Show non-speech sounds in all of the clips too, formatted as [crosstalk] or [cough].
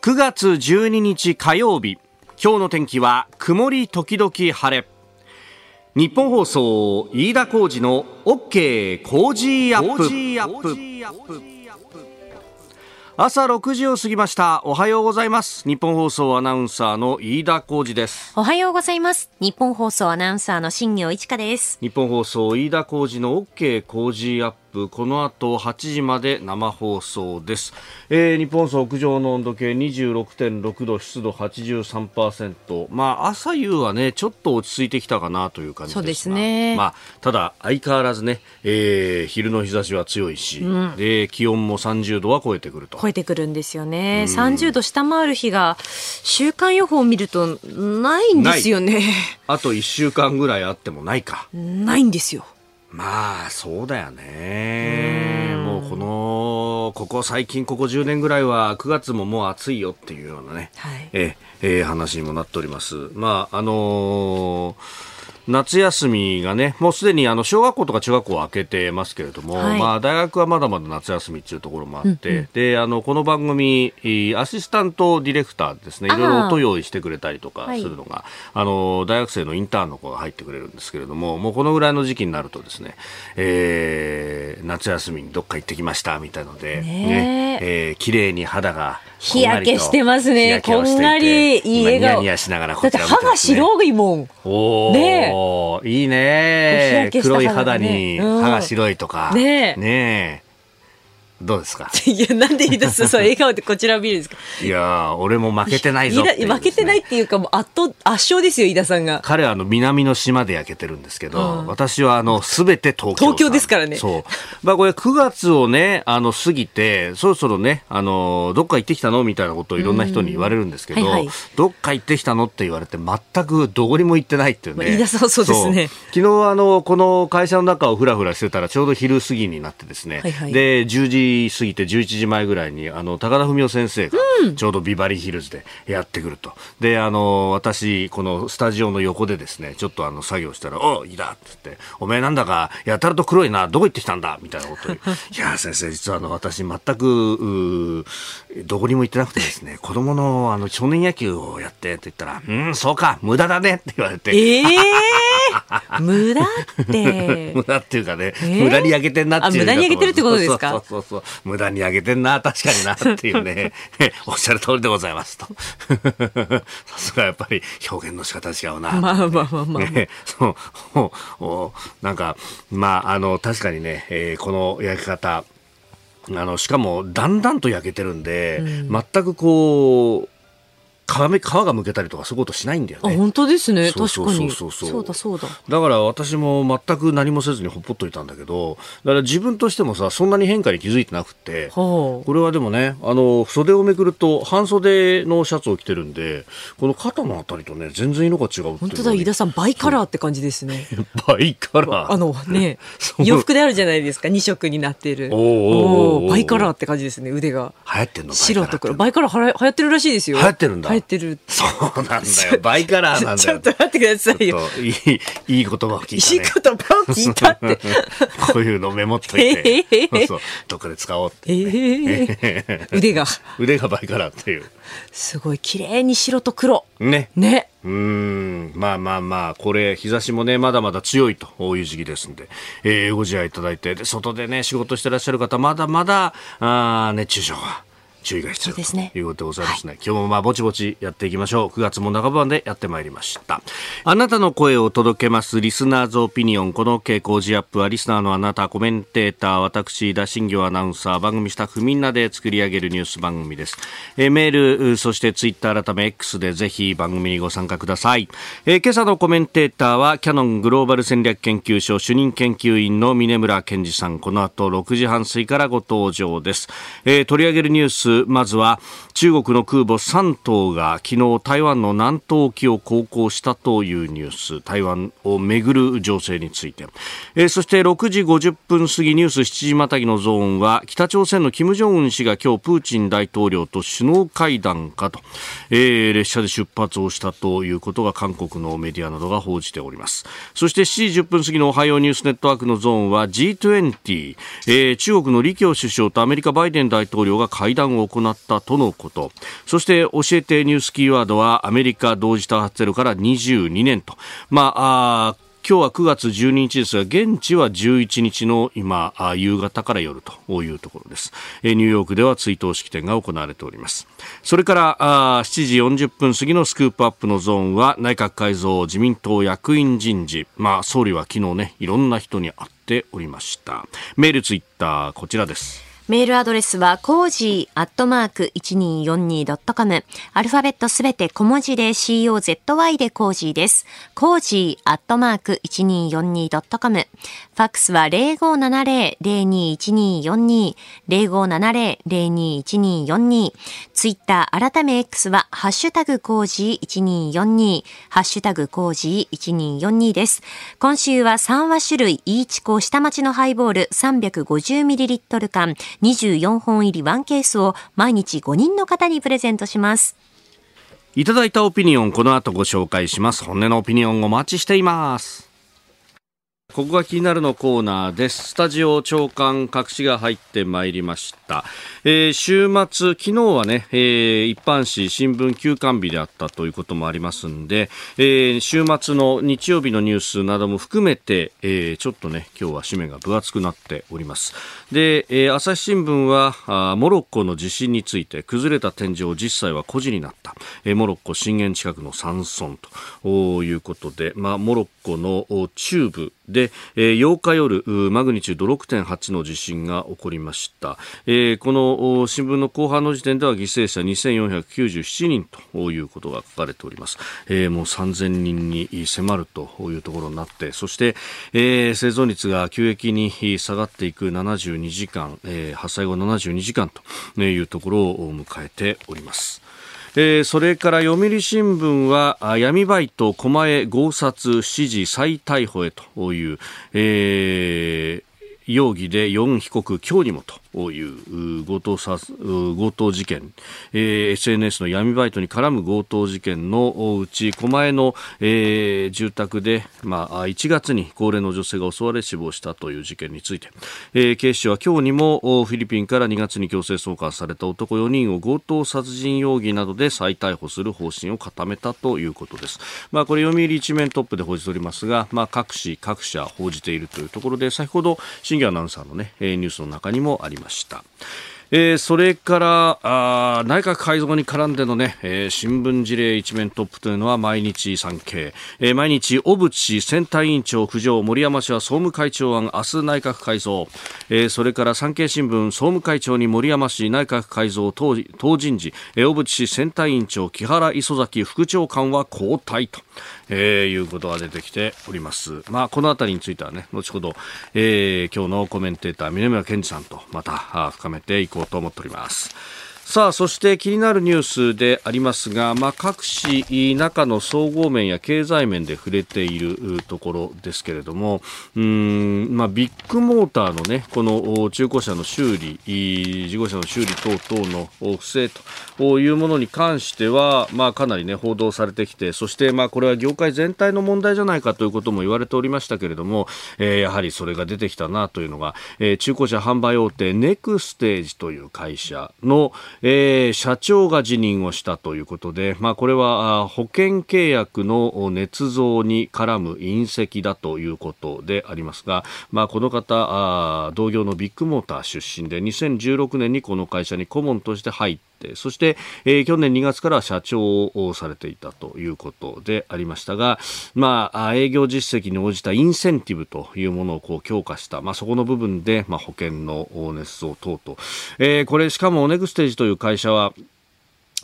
9月12日火曜日。今日の天気は曇り時々晴れ。日本放送飯田浩二の OK 工事アップ。朝6時を過ぎました。おはようございます。日本放送アナウンサーの飯田浩二です。おはようございます。日本放送アナウンサーの新業一華です。日本放送飯田浩二の OK 工事アッププこの後8時まで生放送です、えー、日本総屋上の温度計26.6度湿度83%まあ朝夕はねちょっと落ち着いてきたかなという感じです。そうですね。まあただ相変わらずね、えー、昼の日差しは強いし、うん、で気温も30度は超えてくると。超えてくるんですよね、うん、30度下回る日が週間予報を見るとないんですよね。あと1週間ぐらいあってもないか。ないんですよまあそうだよね。もうこのここ最近ここ10年ぐらいは9月ももう暑いよっていうようなね、はい、ええ話にもなっております。まああのー夏休みがね、もうすでにあの小学校とか中学校は開けてますけれども、はい、まあ大学はまだまだ夏休みっていうところもあって、うんうん、で、あの、この番組、アシスタントディレクターですね、いろいろ音用意してくれたりとかするのが、あの、大学生のインターンの子が入ってくれるんですけれども、もうこのぐらいの時期になるとですね、えー、夏休みにどっか行ってきましたみたいので、ね、ねえー、綺麗に肌が日焼けしてますね。こんがり、いい笑顔。ニヤニヤしながらだって歯が白いもん。おねいいね黒い肌に歯が白いとか。ねねどうですか？[laughs] いや、なんでいいです？[laughs] そう、笑顔でこちらを見るんですか？いや俺も負けてないぞ、ね、負けてないっていうか、もう圧倒、圧勝ですよ、飯田さんが。彼はあの、南の島で焼けてるんですけど、うん、私はあの、すべて東京。東京ですからね。そう。まあこれ9月をね、あの、過ぎて、そろそろね、あの、どっか行ってきたのみたいなことをいろんな人に言われるんですけど、はいはい、どっか行ってきたのって言われて、全くどこにも行ってないっていうね。飯田さんそうですね。昨日あの、この会社の中をふらふらしてたら、ちょうど昼過ぎになってですね、はいはい、で、10時過ぎて11 1時前ぐらいにあの高田文夫先生がちょうどビバリーヒルズでやってくると、うん、であの私このスタジオの横でですねちょっとあの作業したら「おいいだ」って言って「おめえなんだかやたらと黒いなどこ行ってきたんだ」みたいなことを [laughs] いや先生実はあの私全くどこにも行ってなくてですね [laughs] 子供のあの少年野球をやってって言ったら「うんそうか無駄だね」って言われて。えー無駄って。[laughs] 無駄っていうかね、えー、無駄にあげてんなっていう無駄にあげてるってことですか？そうそうそう無駄にあげてんな確かになっていうね [laughs] おっしゃる通りでございますと。さすがやっぱり表現の仕方違うな。まあまあまあまあ、まあ、ね、そう。おなんかまああの確かにね、えー、この焼き方あのしかもだんだんと焼けてるんで、うん、全くこう皮皮がむけたりとかそういうことしないんだよね。本当ですね。確かに。そうそうだそうだ。だから私も全く何もせずにほっぽっといたんだけど、だから自分としてもさ、そんなに変化に気づいてなくて、はあ、これはでもね、あの、袖をめくると半袖のシャツを着てるんで、この肩のあたりとね、全然色が違う本当だ、飯田さん、バイカラーって感じですね。[laughs] バイカラーあのね、[laughs] 洋服であるじゃないですか、2色になってる。おおバイカラーって感じですね、腕が。流行ってんの白と黒。バイカラー流行ってるらしいですよ。流行ってるんだ。流行ってる。そうなんだよ。[laughs] バイカラーなんだよ。ちょっと待ってくださいよ。いい、いい言葉を聞いた、ね。いい言葉を聞いたって。[laughs] こういうのメモっといて。えー、そうどっかで使おうって、ね、えー、腕が。[laughs] 腕がバイカラーっていう。すごい、綺麗に白と黒。ね。ね。うん、まあまあまあ、これ、日差しもね、まだまだ強いという時期ですんで、えー、ご自愛いただいて、で、外でね、仕事してらっしゃる方、まだまだ、あ熱中症が。注意が必要ということでございますね、はい、今日もまあぼちぼちやっていきましょう。9月も半ばでやってまいりました。あなたの声を届けますリスナーズオピニオン。この傾向ジアップはリスナーのあなたコメンテーター私田新業アナウンサー番組スタッフみんなで作り上げるニュース番組です。えメールそしてツイッター改め X でぜひ番組にご参加ください。え今朝のコメンテーターはキャノングローバル戦略研究所主任研究員の峰村健二さん。この後6時半過ぎからご登場です、え取り上げるニュースまずは中国の空母3頭が昨日台湾の南東沖を航行したというニュース台湾をめぐる情勢について、えー、そして6時50分過ぎニュース7時またぎのゾーンは北朝鮮の金正恩氏が今日プーチン大統領と首脳会談かと、えー、列車で出発をしたということが韓国のメディアなどが報じております。そして7時10分過ぎのおはようニュースネットワークのゾーンは G20、えー、中国の李強首相とアメリカバイデン大統領が会談を行ったとのことそして教えてニュースキーワードはアメリカ同時多発テロから22年とまあ今日は9月12日ですが、現地は11日の今、夕方から夜というところです。ニューヨークでは追悼式典が行われております。それから7時40分過ぎのスクープアップのゾーンは内閣改造自民党役員人事。まあ、総理は昨日ね、いろんな人に会っておりました。メール、ツイッター、こちらです。メールアドレスは、コージーアットマーク 1242.com。アルファベットすべて小文字で COZY で cozy です。 cozy アットマーク 1242.com。ファックスは0570-021242。0570-021242。ツイッター改め X は、ハッシュタグコージー1242。ハッシュタグコージー1242です。今週は3話種類、イーチコ下町のハイボール 350ml 缶24本入り1ケースを毎日5人の方にプレゼントします。いただいたオピニオン、この後ご紹介します。本音のオピニオンお待ちしています。ここが気になるのコーナーです。スタジオ長官隠しが入ってまいりました。えー、週末、昨日はね、えー、一般紙、新聞休刊日であったということもありますんで、えー、週末の日曜日のニュースなども含めて、えー、ちょっとね、今日は紙面が分厚くなっております。で、えー、朝日新聞はあ、モロッコの地震について、崩れた天井、実際は孤児になった。えー、モロッコ震源近くの山村ということで、まあ、モロッコの中部で、えー、8日夜マグニチュード6.8の地震が起こりました、えー、この新聞の後半の時点では犠牲者2497人ということが書かれております、えー、もう3000人に迫るというところになってそして、えー、生存率が急激に下がっていく72時間、えー、発災後72時間というところを迎えております。えー、それから読売新聞は闇バイト狛江強殺指示再逮捕へという、えー、容疑で4被告今日にもという強盗さ強盗事件、えー、SNS の闇バイトに絡む強盗事件のうち狛江の、えー、住宅で、まあ、1月に高齢の女性が襲われ死亡したという事件について、えー、警視庁は今日にもフィリピンから2月に強制送還された男4人を強盗殺人容疑などで再逮捕する方針を固めたということです。まあ、これ読売一面トップで報じておりますが、まあ、各紙各社報じているというところで先ほど新アナウンサーのねニュースの中にもありました。えー、それからあ内閣改造に絡んでのね、えー、新聞事例一面トップというのは毎日産経、えー、毎日小渕選対委員長浮上森山氏は総務会長案明日内閣改造、えー、それから産経新聞総務会長に森山氏内閣改造当当人事、えー、小渕氏選対委員長木原磯崎副長官は交代と、えー、いうことが出てきております。まあ、このあたりについてはね、後ほど、えー、今日のコメンテーター、峰村健二さんとまた深めていこうと思っております。さあ、そして気になるニュースでありますが、まあ、各紙、中の総合面や経済面で触れているところですけれども、うん、まあ、ビッグモーターのね、この中古車の修理、事故車の修理等々の不正というものに関しては、まあ、かなりね、報道されてきて、そして、まあ、これは業界全体の問題じゃないかということも言われておりましたけれども、えー、やはりそれが出てきたなというのが、えー、中古車販売大手ネクステージという会社の、えー、社長が辞任をしたということで、まあ、これは保険契約の捏造に絡む隕石だということでありますが、まあ、この方あ同業のビッグモーター出身で2016年にこの会社に顧問として入ってそして、えー、去年2月から社長をされていたということでありましたが、まあ、営業実績に応じたインセンティブというものをこう強化した、まあ、そこの部分で、まあ、保険の捏造等々、えー、これしかもネクステージという会社は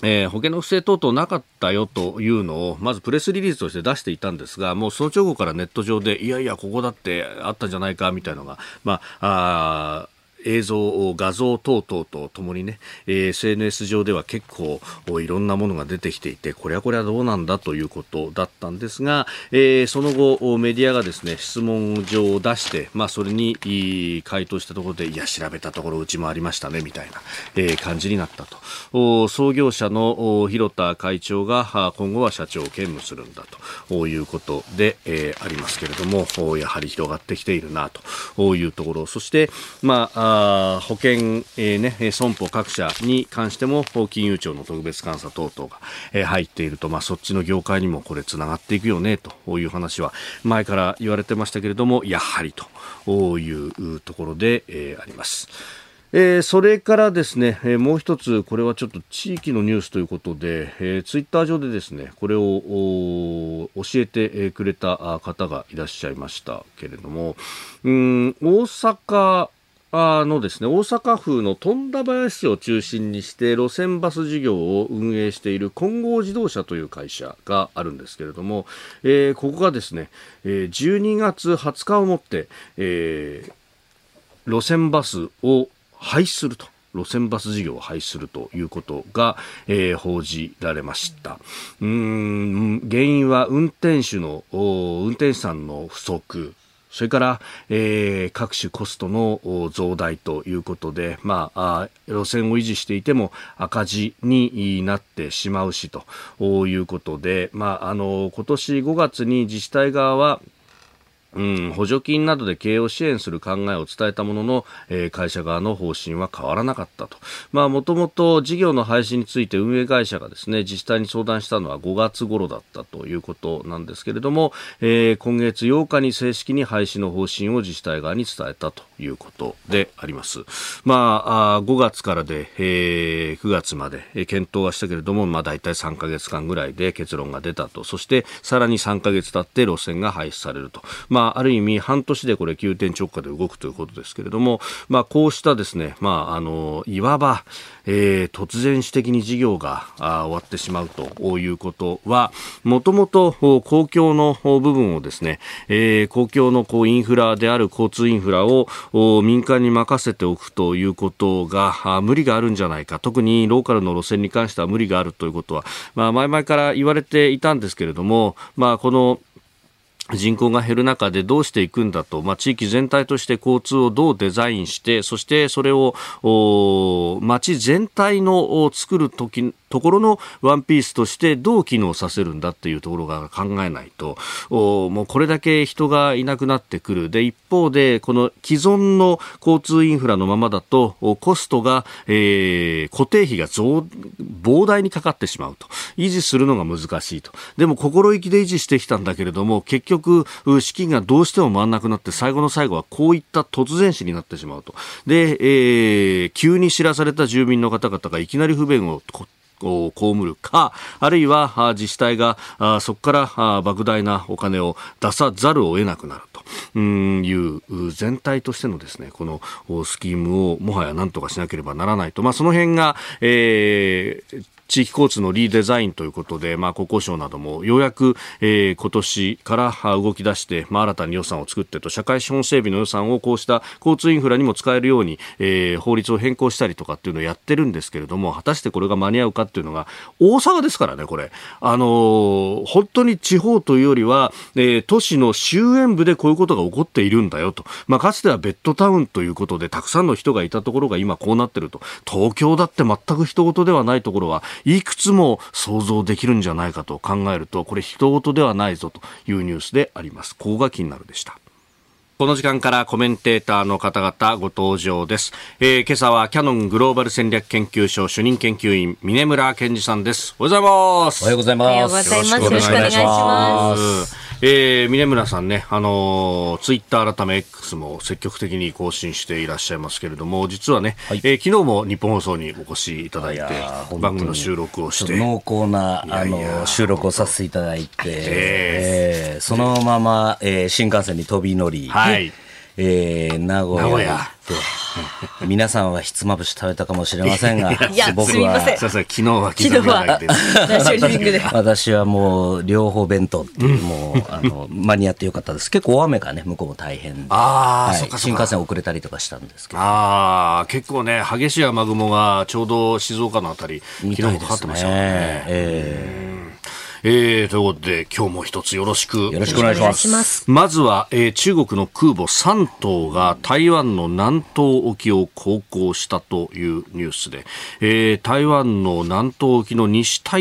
えー、保険の不正等々なかったよというのを、まずプレスリリースとして出していたんですが、もうその直後からネット上で、いやいや、ここだってあったんじゃないかみたいなのが、まあ、あ映像、画像等々とともにね、え SNS 上では結構いろんなものが出てきていて、これはこれはどうなんだということだったんですが、え、その後、メディアがですね、質問状を出して、まあ、それに回答したところで、いや、調べたところうちもありましたね、みたいな、え、感じになったと。創業者の広田会長が今後は社長を兼務するんだということで、え、ありますけれども、やはり広がってきているなというところ、そして、まああ保険、えーね、損保各社に関しても金融庁の特別監査等々が、えー、入っていると、まあ、そっちの業界にもこれつながっていくよねという話は前から言われてましたけれどもやはりというところで、えー、あります。えー、それからですね、えー、もう一つ、これはちょっと地域のニュースということで、えー、ツイッター上でですね、これを教えてくれた方がいらっしゃいましたけれども、うん大阪あのですね、大阪府の富田林市を中心にして路線バス事業を運営している金剛自動車という会社があるんですけれども、えー、ここがですね、えー、12月20日をもって、えー、路線バスを廃止すると。路線バス事業を廃止するということが、えー、報じられましたうん原因は運転手の運転手さんの不足それから、えー、各種コストの増大ということで、まあ、路線を維持していても赤字になってしまうしということで、まあ、あの今年5月に自治体側はうん、補助金などで経営を支援する考えを伝えたものの、えー、会社側の方針は変わらなかったと。まあ、もともと事業の廃止について運営会社がですね、自治体に相談したのは5月頃だったということなんですけれども、えー、今月8日に正式に廃止の方針を自治体側に伝えたということであります。まあ、あ5月からで、えー、9月まで、え検討はしたけれども、まあ、大体3ヶ月間ぐらいで結論が出たと。そして、さらに3ヶ月経って路線が廃止されると。まああ、ある意味半年でこれ急転直下で動くということですけれども、まあ、こうしたですね、まあ、あの、いわば、えー、突然史的に事業が終わってしまうということは、もともと公共の部分をですね、えー、公共のこうインフラである交通インフラを民間に任せておくということが無理があるんじゃないか、特にローカルの路線に関しては無理があるということは、まあ、前々から言われていたんですけれども、まあ、この人口が減る中でどうしていくんだと、まあ、地域全体として交通をどうデザインして、そしてそれを街全体の作るときところのワンピースとしてどう機能させるんだっていうところが考えないと、もうこれだけ人がいなくなってくる。で、一方で、この既存の交通インフラのままだと、コストが、えー、固定費が増、膨大にかかってしまうと。維持するのが難しいと。でも心意気で維持してきたんだけれども、結局、資金がどうしても回らなくなって、最後の最後はこういった突然死になってしまうと。で、えー、急に知らされた住民の方々がいきなり不便をを被るか、あるいは自治体がそこから莫大なお金を出さざるを得なくなると。いう全体としてのですね、このスキームをもはや何とかしなければならないと、まあ、その辺が、えー、地域交通のリーデザインということで、まあ、国交省などもようやく、えー、今年から動き出して、まあ、新たに予算を作ってと、社会資本整備の予算をこうした交通インフラにも使えるように、えー、法律を変更したりとかっていうのをやってるんですけれども、果たしてこれが間に合うかっていうのが、大阪ですからね、これ。あのー、本当に地方というよりは、えー、都市の終焉部でこういうことが起こっているんだよと。まあ、かつてはベッドタウンということで、たくさんの人がいたところが今こうなってると。東京だって全く人事ではないところは、いくつも想像できるんじゃないかと考えると、これ人事ではないぞというニュースであります。ここが気になるでした。この時間からコメンテーターの方々ご登場です。えー、今朝はキャノングローバル戦略研究所主任研究員、峰村健二さんです。おはようございます。おはようございます。おはようございます。よろしくお願いします。えー、峰村さんね、あのー、ツイッター改め X も積極的に更新していらっしゃいますけれども、実はね、はい、えー、昨日も日本放送にお越しいただいて、番組の収録をして。濃厚な、あの、収録をさせていただいて、えー、そのまま、えー、新幹線に飛び乗り、はい、えー、名古屋皆さんはひつまぶし食べたかもしれませんが、[laughs] 僕は、昨日は昨日は [laughs] 私はもう両方弁当っていう、もうあの間に合ってよかったです。結構大雨がね向こうも大変。で、新幹線遅れたりとかしたんですけど、ああ結構ね激しい雨雲がちょうど静岡のあたり昨日もかかってましたね。えーえー、ということで、今日も一つよろしく。よろしくお願いします。まずは、えー、中国の空母山東が台湾の南東沖を航行したというニュースで、えー、台湾の南東沖の西太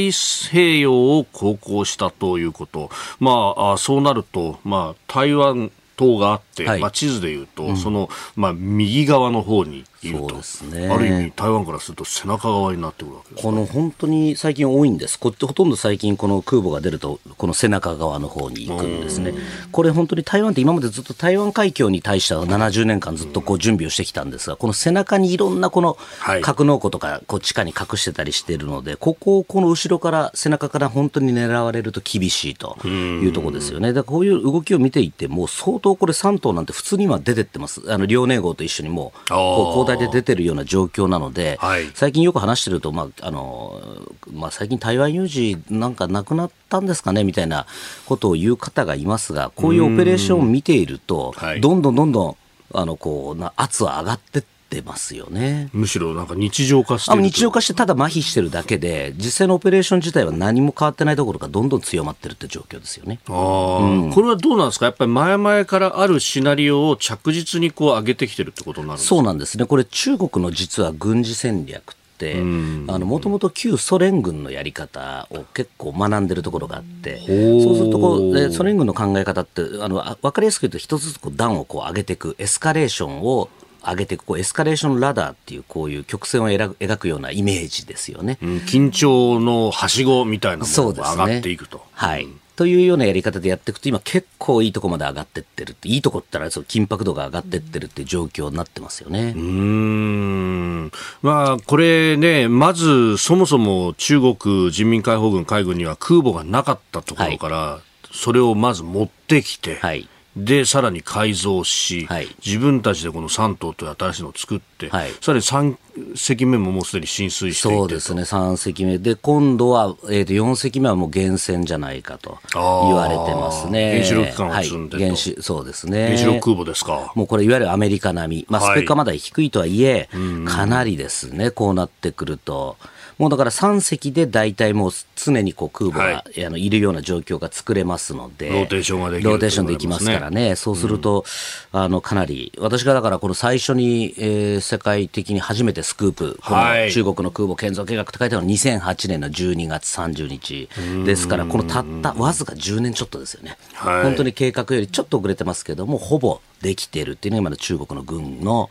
平洋を航行したということ。まあ、あそうなると、まあ、台湾島があっ、はい、まあ、地図でいうと、うん、その、まあ、右側の方にいると、ね、ある意味台湾からすると背中側になってくるわけこの本当に最近多いんです。こほとんど最近この空母が出るとこの背中側の方に行くんですね。これ本当に台湾って今までずっと台湾海峡に対しては70年間ずっとこう準備をしてきたんですがこの背中にいろんなこの格納庫とかこう地下に隠してたりしているのでここをこの後ろから背中から本当に狙われると厳しいというところですよね。だからこういう動きを見ていても相当これ3頭なんて普通に今出てってます。あの遼寧号と一緒にもう交代で出てるような状況なので、はい、最近よく話してると、まああのまあ、最近台湾有事なんかなくなったんですかねみたいなことを言う方がいますがこういうオペレーションを見ていると、どんどんどんどんあのこうな圧は上がってってますよね。むしろなんか日常化して日常化してただ麻痺してるだけで実際のオペレーション自体は何も変わってないところがどんどん強まってるって状況ですよね。あ、うん、これはどうなんですか？やっぱり前々からあるシナリオを着実にこう上げてきてるってことになるそうなんですね。これ中国の実は軍事戦略もともと旧ソ連軍のやり方を結構学んでるところがあってそうするとこうソ連軍の考え方ってあの分かりやすく言うと一つずつこう段をこう上げていくエスカレーションを上げていくこうエスカレーションラダーっていうこういう曲線を描くようなイメージですよね、うん、緊張のはしごみたいなものが上がっていくと。ね、はい、というようなやり方でやっていくと今結構いいとこまで上がってってるっていいとこったら緊迫度が上がってってるっていう状況になってますよね。うん。まあこれねまずそもそも中国人民解放軍海軍には空母がなかったところから、はい、それをまず持ってきて、はいで、さらに改造し、はい、自分たちでこの山東という新しいのを作って、はい、さらに3隻目ももうすでに進水していてそうですね、3隻目。で、今度は、えー、と4隻目はもう原潜じゃないかと言われてますね。原子力機関を積んで、はい、原子そうですね。原子力空母ですか。もうこれ、いわゆるアメリカ並み。まあ、スペックはまだ低いとはいえ、かなりですね、こうなってくると。もうだから3隻で大体もう常にこう空母が、はい、あのいるような状況が作れますので、ローテーションができる、ローテーションできますからね、そうすると、うん、あのかなり、私がだからこの最初に、えー、世界的に初めてスクープ、この中国の空母建造計画って書いてあるのは2008年の12月30日。ですから、このたったわずか10年ちょっとですよね、はい、本当に計画よりちょっと遅れてますけども、ほぼできてるっていうのが今の中国の軍の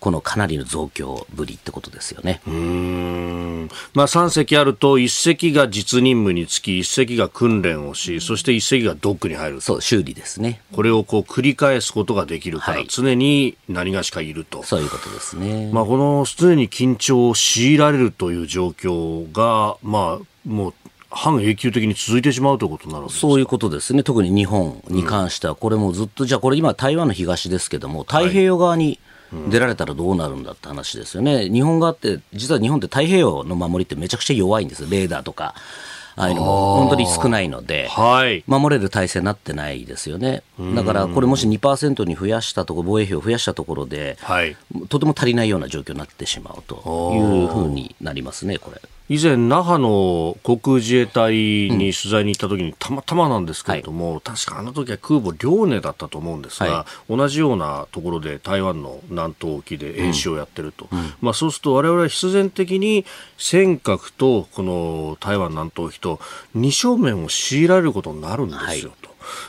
このかなりの増強ぶりってことですよね。うんまあ、3隻あると、1隻が実任務につき、1隻が訓練をし、そして1隻がドックに入るそう、修理ですね。これをこう繰り返すことができるから、はい、常に何がしかいると。そういうことですね。まあ、この常に緊張を強いられるという状況が、まあ、もう半永久的に続いてしまうということになるそういうことですね、特に日本に関しては、これもずっと、じゃあ、これ今、台湾の東ですけども、太平洋側に出られたらどうなるんだって話ですよね。日本側って、実は日本って太平洋の守りってめちゃくちゃ弱いんですよ、レーダーとか。ああいうのも本当に少ないので、はい、守れる体制になってないですよね。だからこれもし2%に増やしたところ、防衛費を増やしたところで、はい、とても足りないような状況になってしまうというふうになりますね、これ。以前、那覇の航空自衛隊に取材に行った時に、たまたまなんですけれども、はい、確かあの時は空母遼寧だったと思うんですが、はい、同じようなところで台湾の南東沖で演習をやってると、うん、まあ、そうすると我々は必然的に尖閣とこの台湾南東沖と二正面を強いられることになるんですよ、と。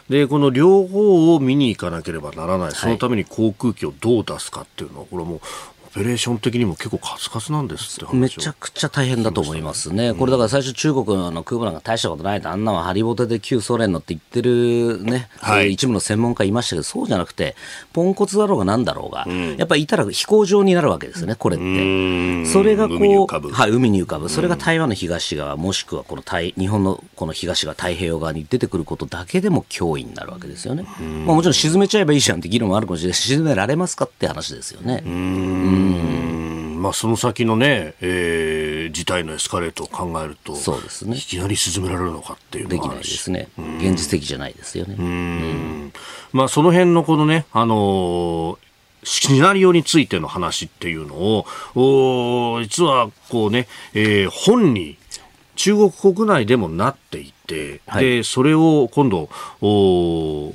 でこの両方を見に行かなければならない、そのために航空機をどう出すかっていうのは、これもオペレーション的にも結構カツカツなんですってめちゃくちゃ大変だと思いますね、これだから最初、中国の空母なんか大したことないと、あんなのハリボテで旧ソ連のって言ってるね、はい、一部の専門家いましたけど、そうじゃなくて、ポンコツだろうがなんだろうが、うん、やっぱりいたら飛行場になるわけですね、これって。それがこう、海に浮かぶ。はい、海に浮かぶ。それが台湾の東側、もしくはこの台日本のこの東側、太平洋側に出てくることだけでも脅威になるわけですよね。まあ、もちろん沈めちゃえばいいじゃんって議論もあるかもしれない。し、沈められますかって話ですよね。うんまあ、その先のね、えー、事態のエスカレートを考えると、そうですね。いきなり沈められるのかっていうできないですね。現実的じゃないですよね。うん。まあ、その辺のこのね、あのーシナリオについての話っていうのを、お実はこうね、えー、本に中国国内でもなっていて、はい、でそれを今度お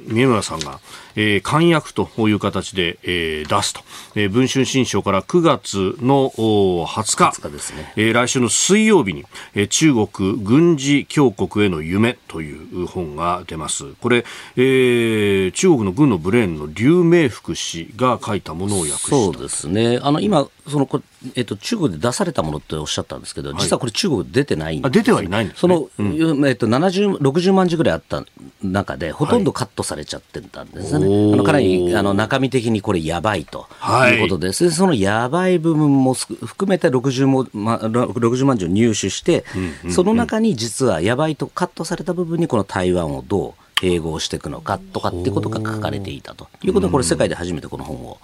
宮村さんが、えー、簡約という形で、えー、出すと、えー、文春新書から9月の20日 ,20 日ですね、えー、来週の水曜日に、えー、中国軍事強国への夢という本が出ます。これ、えー、中国の軍のブレーンの劉明福氏が書いたものを訳した。そうですね。あの今そのえっと、中国で出されたものっておっしゃったんですけど、実はこれ、中国出てないんです、あ出てはいないんです、ね、その、うん、えっと、70、60万字ぐらいあった中で、ほとんどカットされちゃってたんですね。はい、あのかなりあの中身的にこれ、やばいとい。うことです、はい、そのやばい部分も含めて60も、ま、60万字を入手して、その中に実はやばいとカットされた部分に、この台湾をどう併合していくのかとかってことが書かれていたと。いうことで、これ、世界で初めてこの本を。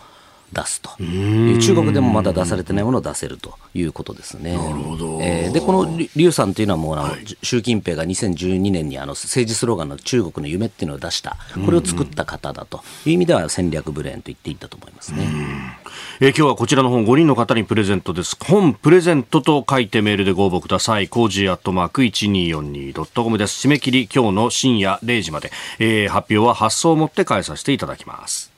出すと中国でもまだ出されてないものを出せるということですね。なるほどえー、でこの劉さんというのはもうあの、はい、習近平が2012年にあの政治スローガンの中国の夢っていうのを出したこれを作った方だという意味では戦略ブレーンと言っていったと思いますね。えー、今日はこちらの本5人の方にプレゼントです。本プレゼントと書いてメールでご応募ください。 cozy アットマーク 1242.com です。締め切り今日の深夜0時まで、えー、発表は発送をもって代えさせていただきます。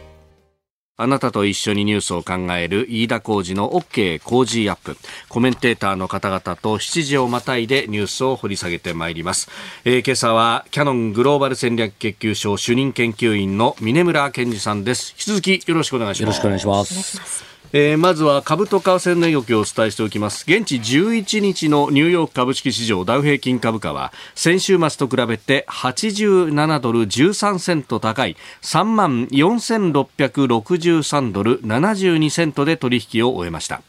あなたと一緒にニュースを考える飯田浩二の OK 工事アップ。コメンテーターの方々と7時をまたいでニュースを掘り下げてまいります。えー、今朝はキャノングローバル戦略研究所主任研究員の峰村健二さんです。引き続きよろしくお願いします。よろしくお願いします。えー、まずは株と為替の動きをお伝えしておきます。現地11日のニューヨーク株式市場ダウ平均株価は先週末と比べて87ドル13セント高い3万4663ドル72セントで取引を終えました。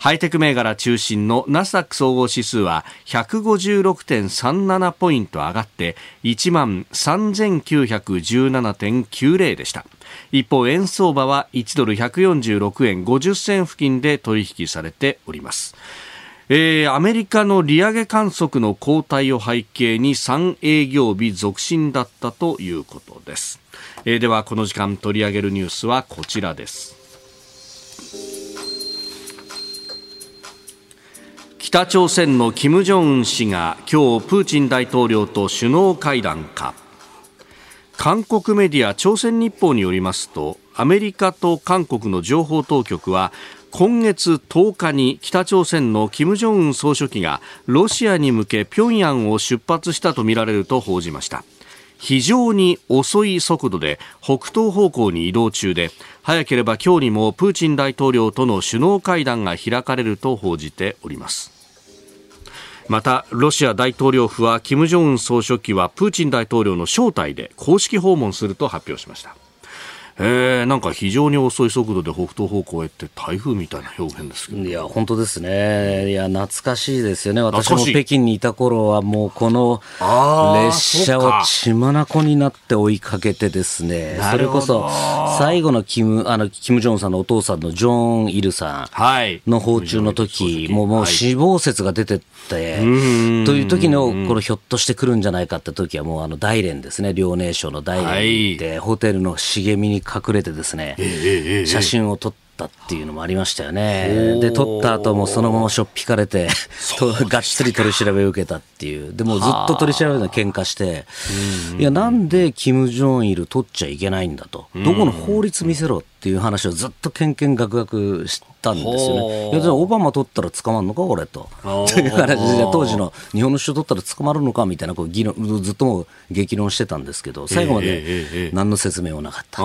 ハイテク銘柄中心のナスダック総合指数は156.37ポイント上がって1万3917.90でした。一方、円相場は1ドル146円50銭付近で取引されております。えー、アメリカの利上げ観測の後退を背景に3営業日続伸だったということです。えー、では、この時間取り上げるニュースはこちらです。北朝鮮の金正恩氏が今日プーチン大統領と首脳会談か。韓国メディア朝鮮日報によりますとアメリカと韓国の情報当局は今月10日に北朝鮮の金正恩総書記がロシアに向け平壌を出発したとみられると報じました。非常に遅い速度で北東方向に移動中で早ければ今日にもプーチン大統領との首脳会談が開かれると報じております。またロシア大統領府は金正恩総書記はプーチン大統領の招待で公式訪問すると発表しました。えー、なんか非常に遅い速度で北東方向へって台風みたいな表現ですけど。いや本当ですね。いや懐かしいですよね。私も北京にいた頃はもうこの列車を血眼になって追いかけてですね。それこそ最後のキムあのキム・ジョンさんのお父さんのジョン・イルさんの訪中の時、はい、もうもう死亡説が出てって、という時のこのひょっとしてくるんじゃないかって時はもうあの大連ですね。遼寧省の大連で、ホテルの茂みに隠れてですね、写真を撮ったっていうのもありましたよね。で、撮った後もそのまましょっぴかれて、がっつり取り調べを受けたっていう。でもずっと取り調べの喧嘩して、いや、なんでキム・ジョンイル撮っちゃいけないんだと。どこの法律見せろっていう話をずっとけんけんがくがくしたんですよね。いやオバマ取ったら捕まるのか、俺と。という形で、当時の日本の首相取ったら捕まるのかみたいなこう議論、ずっとも激論してたんですけど、最後まで何の説明もなかった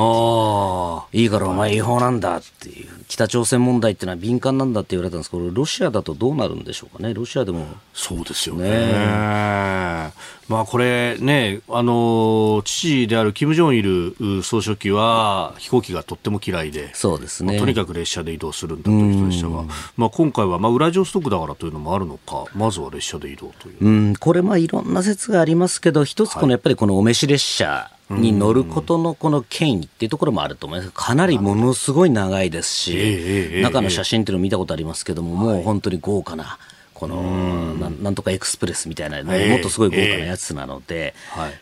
いいからお前違法なんだっていう。北朝鮮問題っていうのは敏感なんだって言われたんですけど、ロシアだとどうなるんでしょうかね。ロシアでも。そうですよね。ねまあこれね、あの、父である金正日総書記は飛行機がとっても嫌いで、そうですね。とにかく列車で移動するんだという人でしたが、まあ今回はまあウラジオストクだからというのもあるのか、まずは列車で移動という。うん、これまあいろんな説がありますけど、一つこのやっぱりこのお召し列車、に乗ることのこの権威っていうところもあると思います。かなりものすごい長いですし、中の写真っていうのを見たことありますけども、もう本当に豪華な。このななんとかエクスプレスみたいな、もっとすごい豪華なやつなので、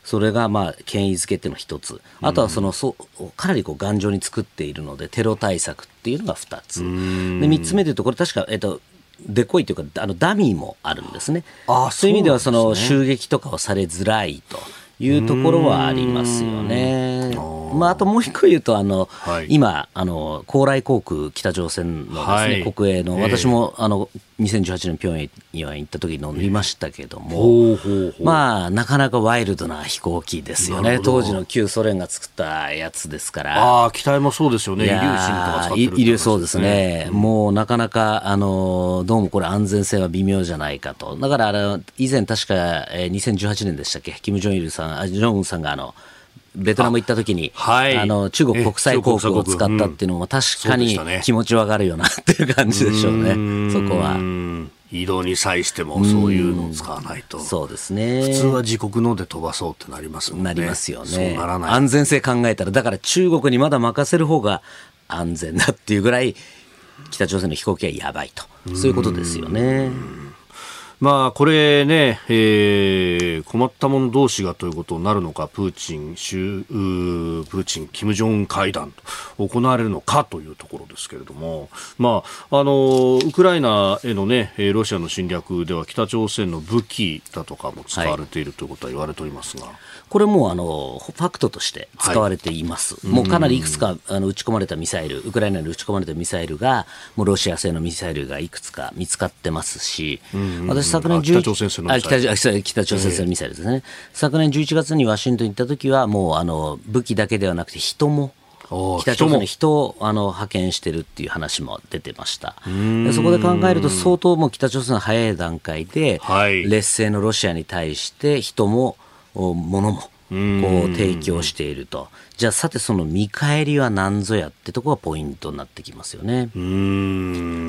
それがまあ権威づけっていうのが一つ、あとはそのそかなりこう頑丈に作っているので、テロ対策っていうのが二つ、で3つ目でいうと、これ、確か、えっと、でこいというか、あのダミーもあるんですね。あそういう意味ではその襲撃とかをされづらいと。いうところはありますよね。まあ、あともう一個言うと、あの、はい、今、あの、高麗航空北朝鮮のですね、はい、国営の、私も、あの、2018年平壌には行った時に乗りましたけども、まあ、なかなかワイルドな飛行機ですよね。当時の旧ソ連が作ったやつですから。ああ、機体もそうですよね。イリューシンとか使ってる、ね、そうですね。うん、もうなかなか、あの、どうもこれ安全性は微妙じゃないかと。だから、あの、以前確か、えー、2018年でしたっけ、キム・ジョンイルさん、ジョンウンさんがあの、ベトナム行った時に、はい、あの中国国際航空を使ったっていうのも確かに気持ちわかるよなっていう感じでしょうね、そこは。移動に際してもそういうのを使わないと、そうですね。普通は自国ので飛ばそうってなりますもんね。なりますよね。安全性考えたら、だから中国にまだ任せる方が安全だっていうぐらい、北朝鮮の飛行機はやばいと、そういうことですよね。まあ、これね、えー、困った者同士がということになるのか、プーチン、プーチン、キム・ジョン会談と行われるのかというところですけれども、まあ、あの、ウクライナへのね、ロシアの侵略では北朝鮮の武器だとかも使われているということは言われておりますが。はいこれもあのファクトとして使われています、はい、もうかなりいくつかあの撃ち込まれたミサイル、ウクライナに撃ち込まれたミサイルが、もうロシア製のミサイルがいくつか見つかってますし、私、昨年北朝鮮製のミサイル。北朝鮮製のミサイルですね、昨年11月にワシントンに行った時は、もうあの武器だけではなくて、人も。北朝鮮に人をあの派遣してるっていう話も出てました。そこで考えると相当もう北朝鮮の早い段階で、劣勢のロシアに対して人も物もこう提供していると。じゃあさてその見返りは何ぞやってところがポイントになってきますよね。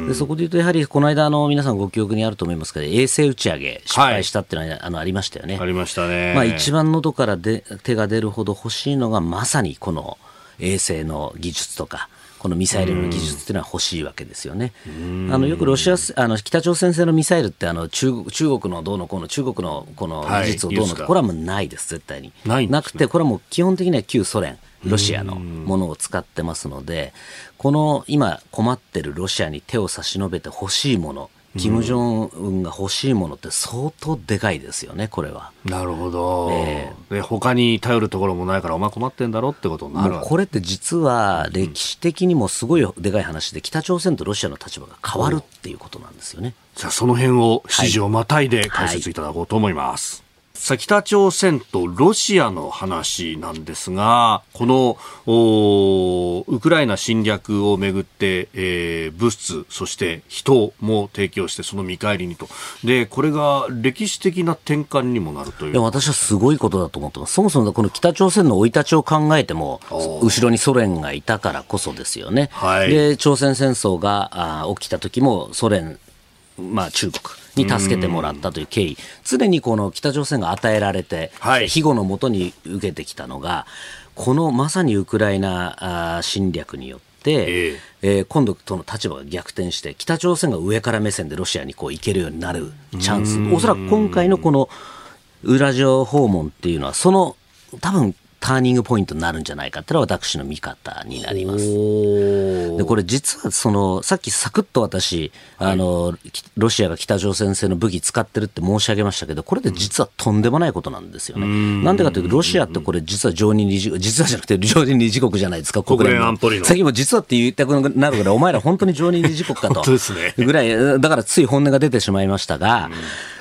でそこで言うとやはりこの間の皆さんご記憶にあると思いますけど衛星打ち上げ失敗したっていうのは、はい、あのありましたよね。ありましたね。まあ一番喉からで手が出るほど欲しいのがまさにこの衛星の技術とかこのミサイルの技術っていうのは欲しいわけですよね。あのよくロシアあの北朝鮮製のミサイルってあの中中国のどうのこの中国のこの技術をどうの、はい、これはもうないです絶対に。な、ね、くてこれはもう基本的には旧ソ連ロシアのものを使ってますのでこの今困ってるロシアに手を差し伸べて欲しいもの金正恩が欲しいものって相当でかいですよね、これは。なるほど。えー、で他に頼るところもないから、お前困ってんだろってことになるこれって実は歴史的にもすごいでかい話で、北朝鮮とロシアの立場が変わるっていうことなんですよね。じゃあその辺を指示をまたいで解説いただこうと思います。はいはいさあ、北朝鮮とロシアの話なんですが、このウクライナ侵略をめぐって、えー、物質、そして人も提供して、その見返りにと。で、これが歴史的な転換にもなるという。いや、私はすごいことだと思ってます。そもそもこの北朝鮮の生い立ちを考えても、後ろにソ連がいたからこそですよね。はい、で、朝鮮戦争があ起きた時もソ連、まあ中国。に助けてもらったという経緯、常にこの北朝鮮が与えられて、はい、庇護のもとに受けてきたのが、このまさにウクライナ侵略によって、えー、えー、今度との立場が逆転して、北朝鮮が上から目線でロシアにこう行けるようになるチャンス、おそらく今回のこのウラジオ訪問っていうのは、その多分ターニングポイントになるんじゃないかっていうのは私の見方になります。でこれ実はそのさっきサクッと私、はい、あのロシアが北朝鮮製の武器使ってるって申し上げましたけどこれで実はとんでもないことなんですよね。なんでかというとロシアってこれ実は常任理事国実はじゃなくて常任理事国じゃないですか国連安保理の。先も実はって言いたくなるからお前ら本当に常任理事国かと [laughs] ぐらいだからつい本音が出てしまいましたが。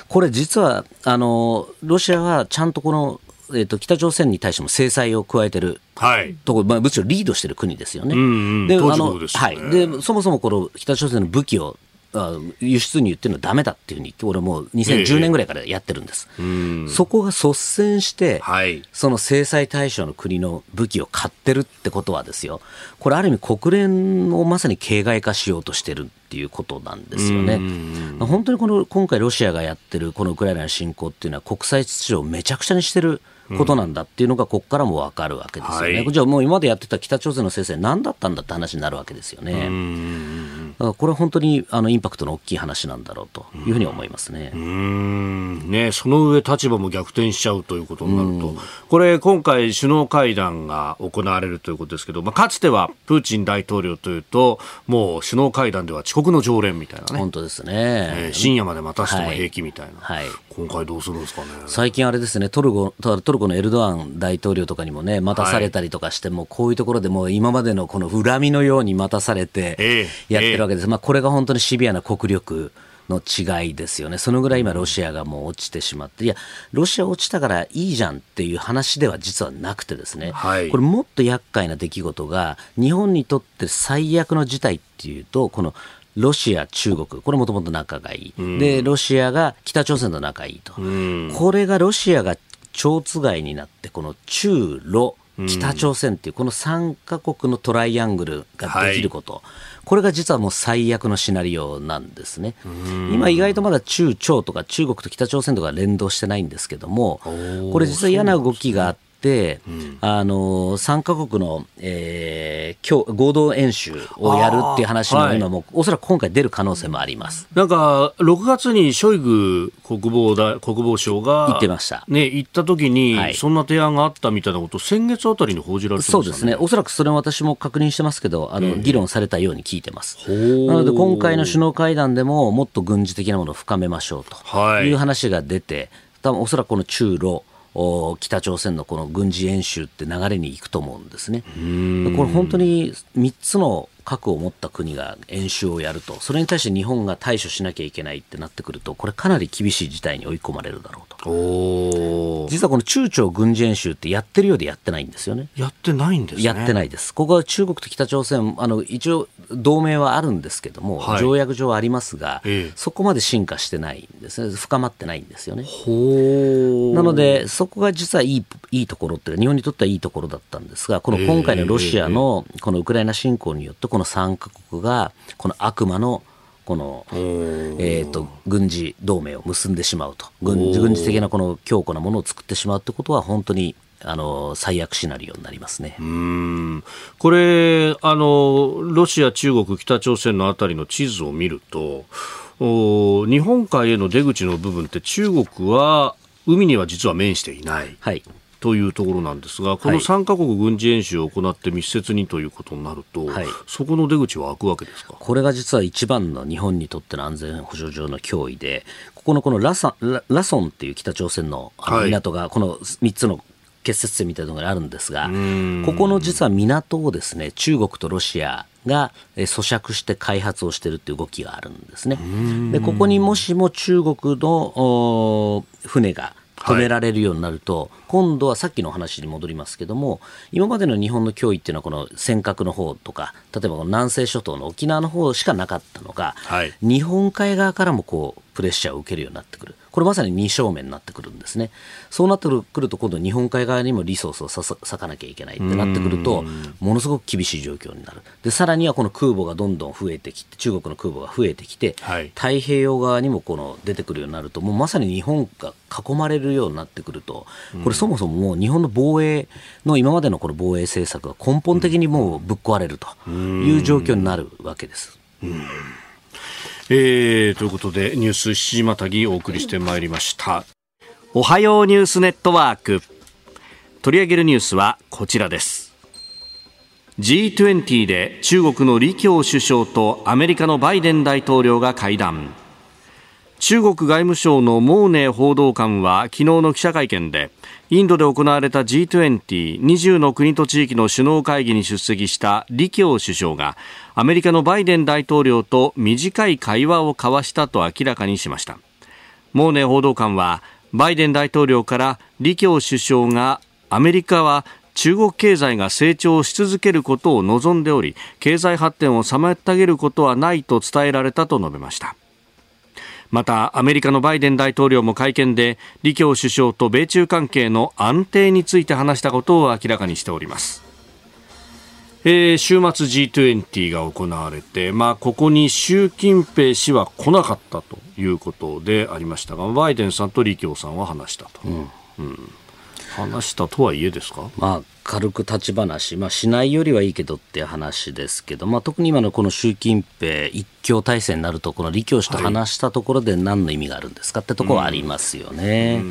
これ実はあのロシアはちゃんとこのえーと、北朝鮮に対しても制裁を加えてるところ、まあ、むしろリードしてる国ですよね。で、あの、はい。で、そもそもこの北朝鮮の武器を輸出入っていうのはだめだっていうふうに、俺もう2010年ぐらいからやってるんです。えー、そこが率先して、はい、その制裁対象の国の武器を買ってるってことはですよ、これある意味国連をまさに形骸化しようとしてるっていうことなんですよね。本当にこの今回ロシアがやってるこのウクライナの侵攻っていうのは国際秩序をめちゃくちゃにしてる。ことなんだっていうのが、ここからも分かるわけですよね、はい、じゃあもう今までやってた北朝鮮の制裁、何だったんだって話になるわけですよね。これは本当にあのインパクトの大きい話なんだろうというふうに思いますね。うん。ねその上、立場も逆転しちゃうということになると、これ、今回、首脳会談が行われるということですけど、まあ、かつてはプーチン大統領というと、もう首脳会談では遅刻の常連みたいなね、本当ですね、えー、深夜まで待たせても平気みたいな、はい、今回どうするんですかね。最近、あれですねトルコ、トルコのエルドアン大統領とかにもね、待たされたりとかして、はい、もこういうところでも今までのこの恨みのように待たされてやってるわけです。まあ、これが本当にシビアな国力の違いですよね、そのぐらい今、ロシアがもう落ちてしまって、いや、ロシア落ちたからいいじゃんっていう話では実はなくて、ですね、はい、これ、もっと厄介な出来事が、日本にとって最悪の事態っていうと、このロシア、中国、これもともと仲がいい、うん、で、ロシアが北朝鮮と仲いいと、うん、これがロシアが蝶つがいになって、この中ロ、北朝鮮っていう、この3か国のトライアングルができること。はいこれが実はもう最悪のシナリオなんですね。今意外とまだ中朝とか中国と北朝鮮とか連動してないんですけども、これ実は嫌な動きがあって、、うん、あの3か国の、えー、合同演習をやるっていう話も今も、はい、おそらく今回出る可能性もあります。なんか6月にショイグ国防だ国防相が言ってました、ね、行った時に、はい、そんな提案があったみたいなこと先月あたりに報じられて、ね、そうですね。おそらくそれは私も確認してますけどあの、えー、議論されたように聞いてます。なので今回の首脳会談でももっと軍事的なものを深めましょうという話が出て、多分おそらくこの中ロ北朝鮮のこの軍事演習って流れにいくと思うんですね。これ本当に3つの核を持った国が演習をやると、それに対して日本が対処しなきゃいけないってなってくると、これ、かなり厳しい事態に追い込まれるだろうと。実はこの中朝軍事演習ってやってるようでやってないんですよね。やってないんです、ね、やってないです。ここは中国と北朝鮮、あの一応、同盟はあるんですけども、はい、条約上はありますが、ええ、そこまで進化してないんですね、深まってないんですよね。なので、そこが実はいいいいところって日本にとってはいいところだったんですが、この今回のロシアのこのウクライナ侵攻によって、この3か国がこの悪魔のこの、えーと、軍事同盟を結んでしまうと。軍軍事的なこの強固なものを作ってしまうということは本当にあの最悪シナリオになりますね。うん。これあの、ロシア、中国、北朝鮮のあたりの地図を見るとお、日本海への出口の部分って中国は海には実は面していない。はいというところなんですが、この3か国軍事演習を行って密接にということになると、はい、そこの出口は開くわけですか？これが実は一番の日本にとっての安全保障上の脅威で、ここのこのラサラソンっていう北朝鮮の港が、この3つの結節点みたいなのがあるんですが、ここの実は港をですね中国とロシアが咀嚼して開発をしているという動きがあるんですね。でここにもしも中国の船が止められるようになると、はい、今度はさっきの話に戻りますけども今までの日本の脅威っていうのはこの尖閣の方とか例えばこの南西諸島の沖縄の方しかなかったのが、はい、日本海側からもこうプレッシャーを受けるようになってくる。これまさに二正面になってくるんですね。そうなってくると今度日本海側にもリソースを割かなきゃいけないってなってくるとものすごく厳しい状況になる。でさらにはこの空母がどんどん増えてきて中国の空母が増えてきて、はい、太平洋側にもこの出てくるようになるともうまさに日本が囲まれるようになってくるとこれそもそももう日本の防衛の今までのこの防衛政策が根本的にもうぶっ壊れるという状況になるわけです。うんえー、ということでニュース7時またぎお送りしてまいりました。おはようニュースネットワーク。取り上げるニュースはこちらです。G20 で中国の李強首相とアメリカのバイデン大統領が会談。中国外務省のモーネ報道官は昨日の記者会見でインドで行われた G2020 の国と地域の首脳会議に出席した李強首相がアメリカのバイデン大統領と短い会話を交わしたと明らかにしました。モーネ報道官はバイデン大統領から李強首相がアメリカは中国経済が成長し続けることを望んでおり経済発展を妨げることはないと伝えられたと述べました。またアメリカのバイデン大統領も会見で李強首相と米中関係の安定について話したことを明らかにしております。えー、週末 G20 が行われて、まあ、ここに習近平氏は来なかったということでありましたが、バイデンさんと李強さんは話したと。うん、うん話したとはいえですか、まあ、軽く立ち話、まあ、しないよりはいいけどって話ですけど、まあ、特に今のこの習近平一強体制になると、この李強氏と話したところで何の意味があるんですかってところはありますよね。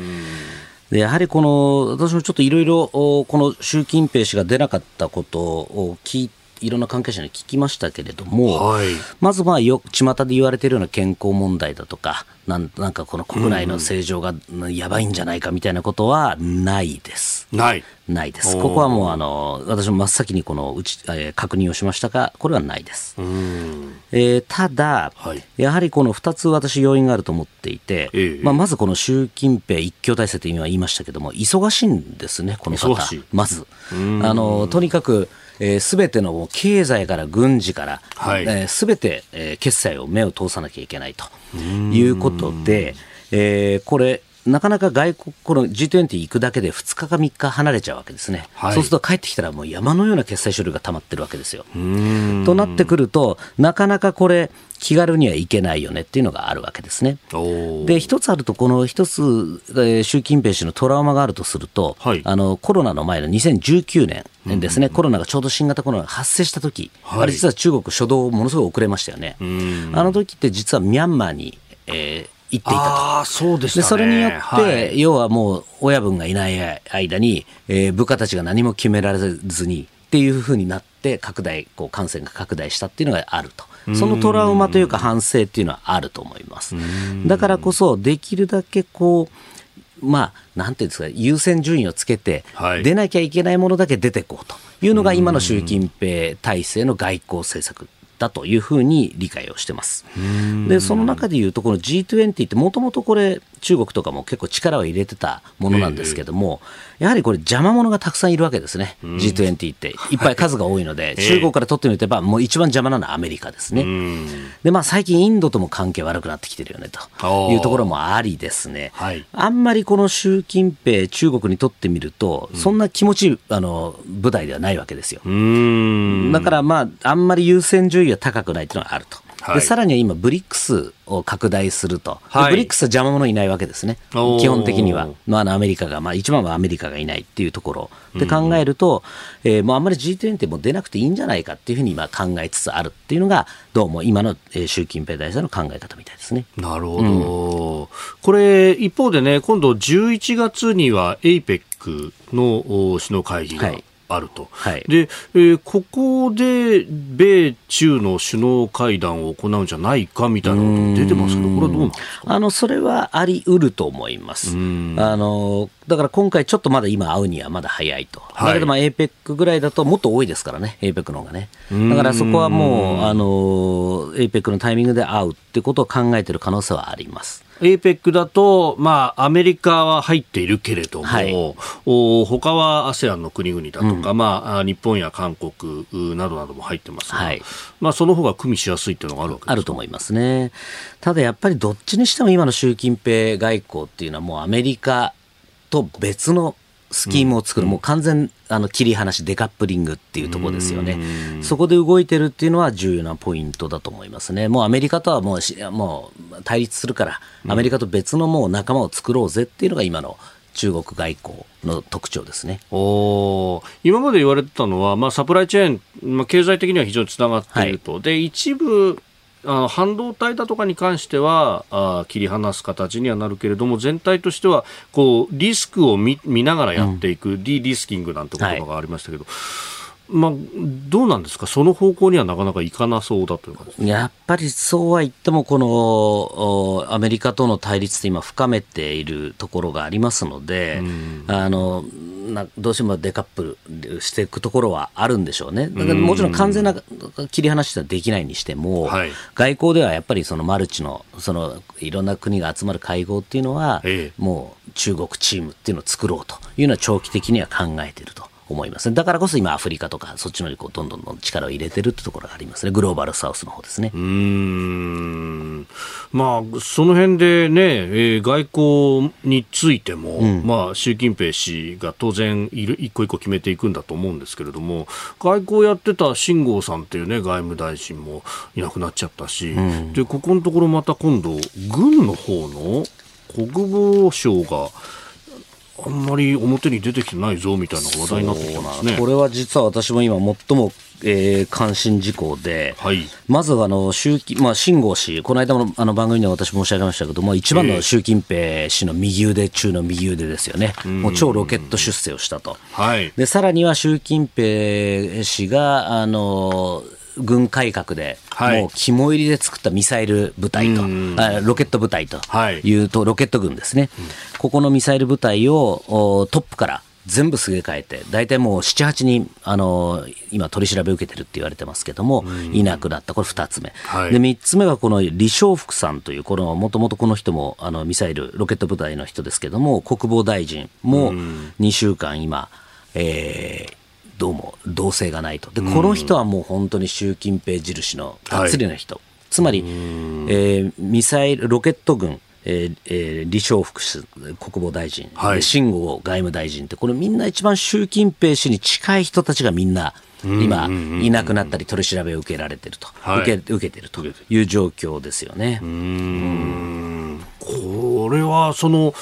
でやはりこの私もちょっといろいろこの習近平氏が出なかったことを聞いていろんな関係者に聞きましたけれども、はい、まずまあよ巷で言われているような健康問題だとかなんなんかこの国内の正常がやばいんじゃないかみたいなことはないです。ない。ないです。ここはもうあの私も真っ先にこのうち、えー、確認をしましたが、これはないです。えー、ただ、はい、やはりこの2つ私要因があると思っていて、えー、まあ、まずこの習近平一強体制という意味は言いましたけども、忙しいんですね、この方。まず。あのとにかくえー、ての経済から軍事から、す、はい、べ、えー、て、えー、決済を目を通さなきゃいけないということで、えー、これ、なかなか外国、この G20 行くだけで2日か3日離れちゃうわけですね、はい、そうすると帰ってきたらもう山のような決済書類が溜まってるわけですよ。となってくると、なかなかこれ、気軽にはいけないよねっていうのがあるわけですね。で、一つあると、この一つ、えー、習近平氏のトラウマがあるとすると、はい、あのコロナの前の2019年ですね、うんうん、コロナがちょうど新型コロナが発生した時、はい、あれ実は中国初動ものすごい遅れましたよね。あの時って実はミャンマーに、えー、行っていたと。そうで、ね、それによって、はい、要はもう親分がいない間に、えー、部下たちが何も決められずにっていうふうになって拡大こう感染が拡大したっていうのがあると。そのトラウマというか反省っていうのはあると思います。だからこそできるだけこうまあ、なんていうんですか、優先順位をつけて、出なきゃいけないものだけ出ていこうというのが、今の習近平体制の外交政策だというふうに理解をしてます。でその中でいうとこの G20 ってもともとこれ中国とかも結構力を入れてたものなんですけども、やはりこれ邪魔者がたくさんいるわけですね、G20 って。いっぱい数が多いので、中国から取ってみればもう一番邪魔なのはアメリカですね。でまあ最近インドとも関係悪くなってきてるよねと。いうところもありですね、はい、あんまりこの習近平中国にとってみるとそんな気持ちいいあの舞台ではないわけですよ。だからまああんまり優先順位は高くないというのがあると。でさらには今、ブリックスを拡大すると、はい、ブリックスは邪魔者いないわけですね、基本的には、まあ、アメリカが、まあ、一番はアメリカがいないっていうところ。で考えると、うん、えー、もうあんまり G20 も出なくていいんじゃないかっていうふうに今考えつつあるっていうのが、どうも今の習近平大統領の考え方みたいですね。なるほど、うん、これ、一方でね、今度11月には APEC の首脳会議が、はいあると、はい、でえー、ここで米中の首脳会談を行うんじゃないかみたいなこと出てますけど、これはどうなんですか？あのそれはあり得ると思います。あのだから今回、ちょっとまだ今、会うにはまだ早いと、はい、だけど、APEC ぐらいだともっと多いですからね、APEC の方がね。だからそこはもう、あの APEC のタイミングで会うってことを考えている可能性はあります。APEC だと、まあ、アメリカは入っているけれども、はい、お他は ASEAN の国々だとか、うん、まあ、日本や韓国などなども入ってますが、はい、まあ、その方が組みしやすいっていうのがあるわけですあると思いますね。ただやっぱりどっちにしても今の習近平外交っていうのはもうアメリカと別のスキームを作る、うん、もう完全あの切り離し、デカップリングっていうところですよね、そこで動いてるっていうのは重要なポイントだと思いますね、もうアメリカとはもうもう対立するから、アメリカと別のもう仲間を作ろうぜっていうのが今の中国外交の特徴ですね。お今まで言われてたのは、まあ、サプライチェーン、まあ、経済的には非常につながっていると、はい、で一部あの半導体だとかに関してはあ切り離す形にはなるけれども全体としてはこうリスクを見見ながらやっていく、うん、リリスキングなんて言葉がありましたけど、はいまあ、どうなんですか、その方向にはなかなかいかなそうだというか？やっぱりそうは言っても、このアメリカとの対立って今、深めているところがありますので、あのなどうしてもデカップルしていくところはあるんでしょうね、だからもちろん完全な切り離しはできないにしても、はい、外交ではやっぱりそのマルチのそのいろんな国が集まる会合っていうのは、ええ、もう中国チームっていうのを作ろうというのは長期的には考えていると。思いますね。だからこそ今アフリカとかそっちのにこうどんどんどん力を入れてるってところがありますね。グローバルサウスの方ですね。うん。まあ、その辺でね、えー、外交についても、うん、まあ、習近平氏が当然いる、一個一個決めていくんだと思うんですけれども、外交やってた秦剛さんっていうね、外務大臣もいなくなっちゃったし、うん、で、ここのところまた今度、軍の方の国防省が、あんまり表に出てきてないぞみたいな話題になってきますね。これは実は私も今最もえー、関心事項で、はい、まずあの習近、まあ、秦剛氏、この間もあの番組で私申し上げましたけども、一番の習近平氏の右腕中の右腕ですよね、もう超ロケット出世をしたと、はい、でさらには習近平氏があの軍改革で、もう肝入りで作ったミサイル部隊と、あロケット部隊とい。うと、ロケット軍ですね、ここのミサイル部隊をトップから全部すげ替えて、大体もう7、8人、あの今、取り調べ受けてるって言われてますけども、いなくなった、これ2つ目、はい、で3つ目がこの李承福さんという、このもともとこの人もあのミサイル、ロケット部隊の人ですけども、国防大臣も2週間今、えー、どうも動静がないと。で、この人はもう本当に習近平印のがっつりの人。はい、つまり、えー、ミサイル、ロケット軍、えーえー、李承福国防大臣、はい、秦剛外務大臣って、これみんな一番習近平氏に近い人たちがみんな、今、いなくなったり、取り調べを受けられてると、はい、受け受けてるという状況ですよね。うん。これはその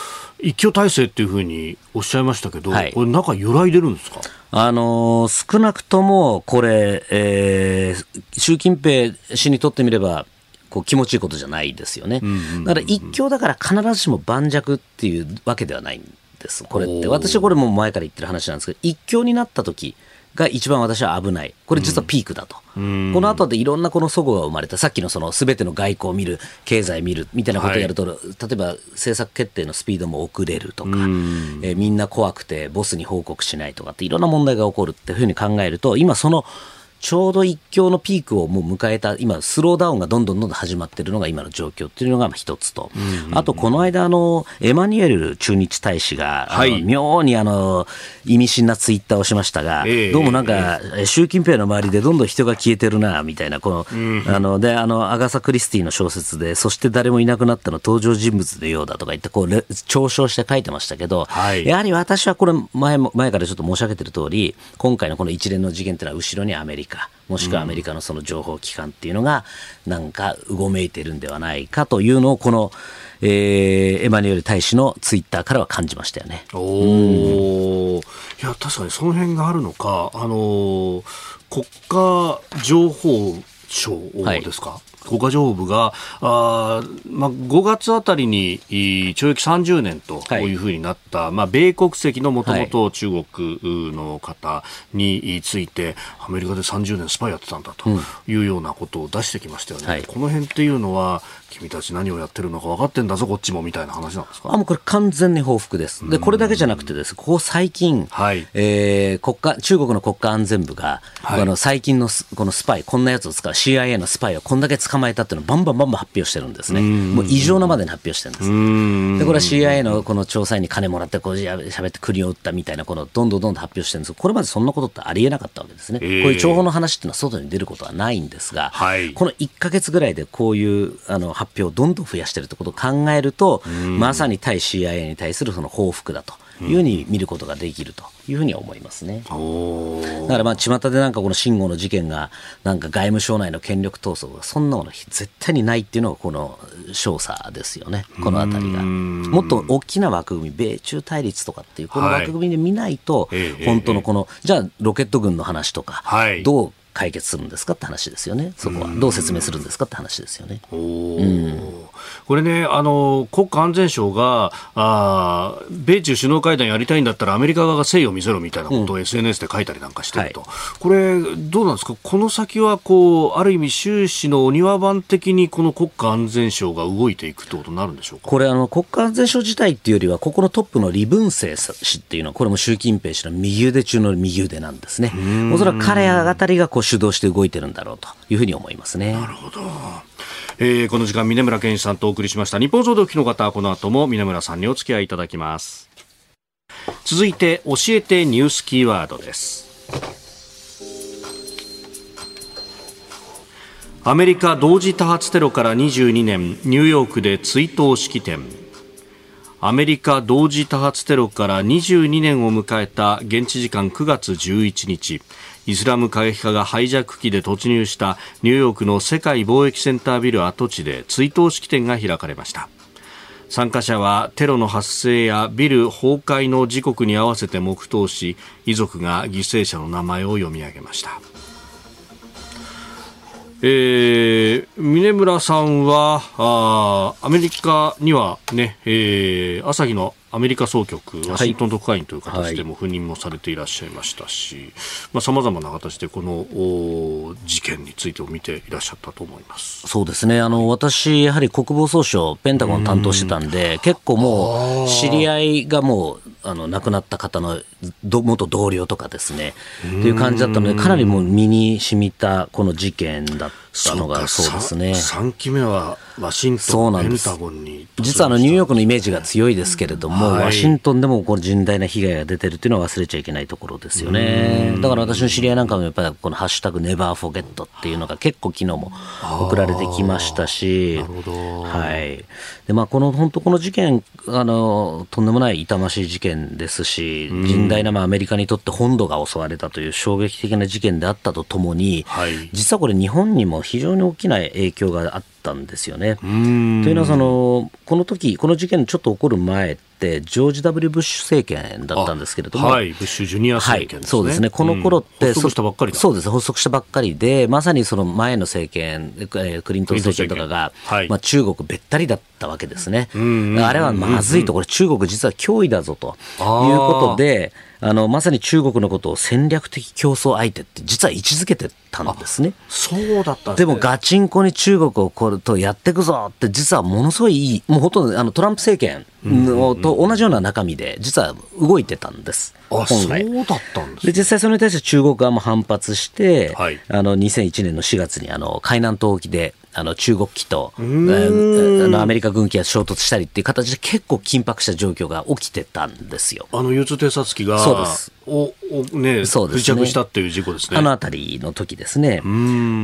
一挙体制っていうふうにおっしゃいましたけど、はい、これ、中、揺らいでるんですか？あのー、少なくともこれ、えー、習近平氏にとってみれば、こう気持ちいいことじゃないですよね。だから一強だから必ずしも盤石っていうわけではないんです、これって。私はこれも前から言ってる話なんですけど、一強になった時が一番私は危ない。これ実はピークだと。うん、この後でいろんなこの齟齬が生まれた。さっきのその全ての外交を見る、経済見るみたいなことをやると、はい、例えば政策決定のスピードも遅れるとか、えー、みんな怖くてボスに報告しないとかっていろんな問題が起こるっていうふうに考えると、今そのちょうど一強のピークをもう迎えた、今、スローダウンがどんどんどんどん始まっているのが今の状況っていうのが一つと、あと、この間、あの、エマニュエル駐日大使が、はい、妙にあの、意味深なツイッターをしましたが、えー、どうもなんか、えー、習近平の周りでどんどん人が消えてるな、みたいな、この、うん、あの、で、あの、アガサ・クリスティの小説で、そして誰もいなくなったの登場人物のようだとか言って、こう、嘲笑して書いてましたけど、はい、やはり私はこれ前も、前からちょっと申し上げてる通り、今回のこの一連の事件っていうのは後ろにアメリカ、もしくはアメリカのその情報機関っていうのが、なんかうごめいてるんではないかというのを、この、えー、エマニュエル大使のツイッターからは感じましたよね。おいや、確かにその辺があるのか、あの国家情報省ですか、はい国家情報部があ、まあ、5月あたりに懲役30年とい。うふうになった、はい、まあ、米国籍のもともと中国の方について、アメリカで30年スパイやってたんだというようなことを出してきましたよね。はい、この辺っていうのは君たち何をやってるのか分かってんだぞ、こっちもみたいな話なんですか？あもうこれ、完全に報復です。で、これだけじゃなくてです、ここ最近、はい、えー、国家中国の国家安全部が、はい、あの最近のこのスパイ、こんなやつを使う、CIA のスパイをこんだけ捕まえたっていうのをバンバンバンバン発表してるんですね。もう異常なまでに発表してるんです。で、これは CIA のこの調査員に金もらって、こうしゃべって国を撃ったみたいな、このどんどんどんどん発表してるんです。これまでそんなことってありえなかったわけですね。えー、こういう情報の話っていうのは外に出ることはないんですが、はい、この1か月ぐらいでこういうあの発表をどんどん増やしているということを考えると、まさに対 CIA に対するその報復だというふうに見ることができるというふうに思いますね。だからまあ巷でなんかこの信号の事件がなんか外務省内の権力闘争がそんなもの絶対にないっていうのがこの調査ですよね、このあたりが。もっと大きな枠組み、米中対立とかっていうこの枠組みで見ないと、本当のこの、じゃあロケット軍の話とか、どう解決するんですかって話ですよね、そこは。どう説明するんですかって話ですよね。うん、これね、あの国家安全省があ、米中首脳会談やりたいんだったら、アメリカ側が誠意を見せろみたいなことを SNS で書いたりなんかしてると、うんはい、これ、どうなんですか、この先はこうある意味、習氏のお庭番的にこの国家安全省が動いていくってことになるんでしょうか？これあの、国家安全省自体っていうよりは、ここのトップの李文生氏っていうのは、これも習近平氏の右腕中の右腕なんですね。おそらく彼あたりがこう主導して動いてるんだろうというふうに思いますね。なるほど。えー、この時間、峰村健一さんとお送りしました。日本総動機の方、この後も峰村さんにお付き合いいただきます。続いて、教えてニュースキーワードです。アメリカ同時多発テロから22年ニューヨークで追悼式典アメリカ同時多発テロから22年を迎えた現地時間9月11日イスラム過激派がハイジャック機で突入したニューヨークの世界貿易センタービル跡地で追悼式典が開かれました。参加者はテロの発生やビル崩壊の時刻に合わせて黙祷し遺族が犠牲者の名前を読み上げました。えー、峰村さんはあアメリカにはね、えー、朝日のアメリカ総局、ワシントン特派員という形でも赴任もされていらっしゃいましたし、さまざ、まな形でこの事件についてを見ていらっしゃったと思います。そうですね、あの私、やはり国防総省、ペンタゴン担当してたんで、結構もう、知り合いがもう、あの亡くなった方の元同僚とかですね、という感じだったので、かなりもう身に染みたこの事件だったのがそうですね。3期目はワシントン、ペンタゴンに。実はあのニューヨークのイメージが強いですけれども、はい、ワシントンでもこの甚大な被害が出てるっていうのは忘れちゃいけないところですよね。だから私の知り合いなんかもやっぱりこのハッシュタグネバーフォゲットっていうのが結構昨日も送られてきましたし、はい。でまあこの本当この事件あのとんでもない痛ましい事件ですし、甚大なまあアメリカにとって本土が襲われたという衝撃的な事件であったとともに、はい、実はこれ日本にも非常に大きな影響があったんですよね。というのはそのこの時この事件ちょっと起こる前ってジョージ・ W. ブッシュ政権だったんですけれども、はい、ブッシュジュニア政権、ねはい、そうですね、この頃って、発足したばっかりそうです。発足したばっかりで、まさにその前の政権、クリントン政権。とかが、はい、まあ、中国べったりだったわけですね。あれはまずいと、これ、中国実は脅威だぞと。いうことで、あのまさに中国のことを戦略的競争相手って実は位置づけてたんですね。そうだったで、ね、もガチンコに中国をこれとやっていくぞって実はものすごいいいもうほとんどあのトランプ政権のと同じような中身で実は動いてたんです。本来そうだったんです、で実際それに対して中国側も反発して、はい、あの2001年の4月にあの海南島沖であの中国機と、あのアメリカ軍機が衝突したりっていう形で結構緊迫した状況が起きてたんですよ。あの U2 偵察機がそうですおおね、そうですね、不着したっていう事故ですね。あの辺りの時ですね。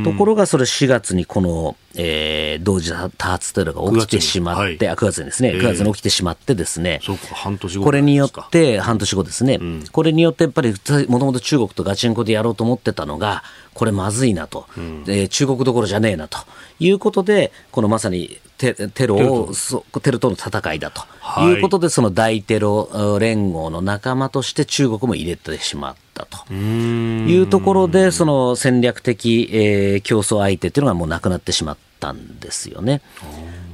ところがそれ4月にこの、えー、同時多発テロが起きてしまって、9月,、はい、9月にですね、9月に起きてしまってですね、そうか半年後これによって、半年後ですね、うん、これによってやっぱりもともと中国とガチンコでやろうと思ってたのが、これまずいなと、うん、えー、中国どころじゃねえなと。いうことで、このまさにテテロをテロと。の戦いだと。い。うことで、はい、その大テロ連合の仲間として中国も入れてしまったというところで、その戦略的、えー、競争相手っていうのがもうなくなってしまったんですよね。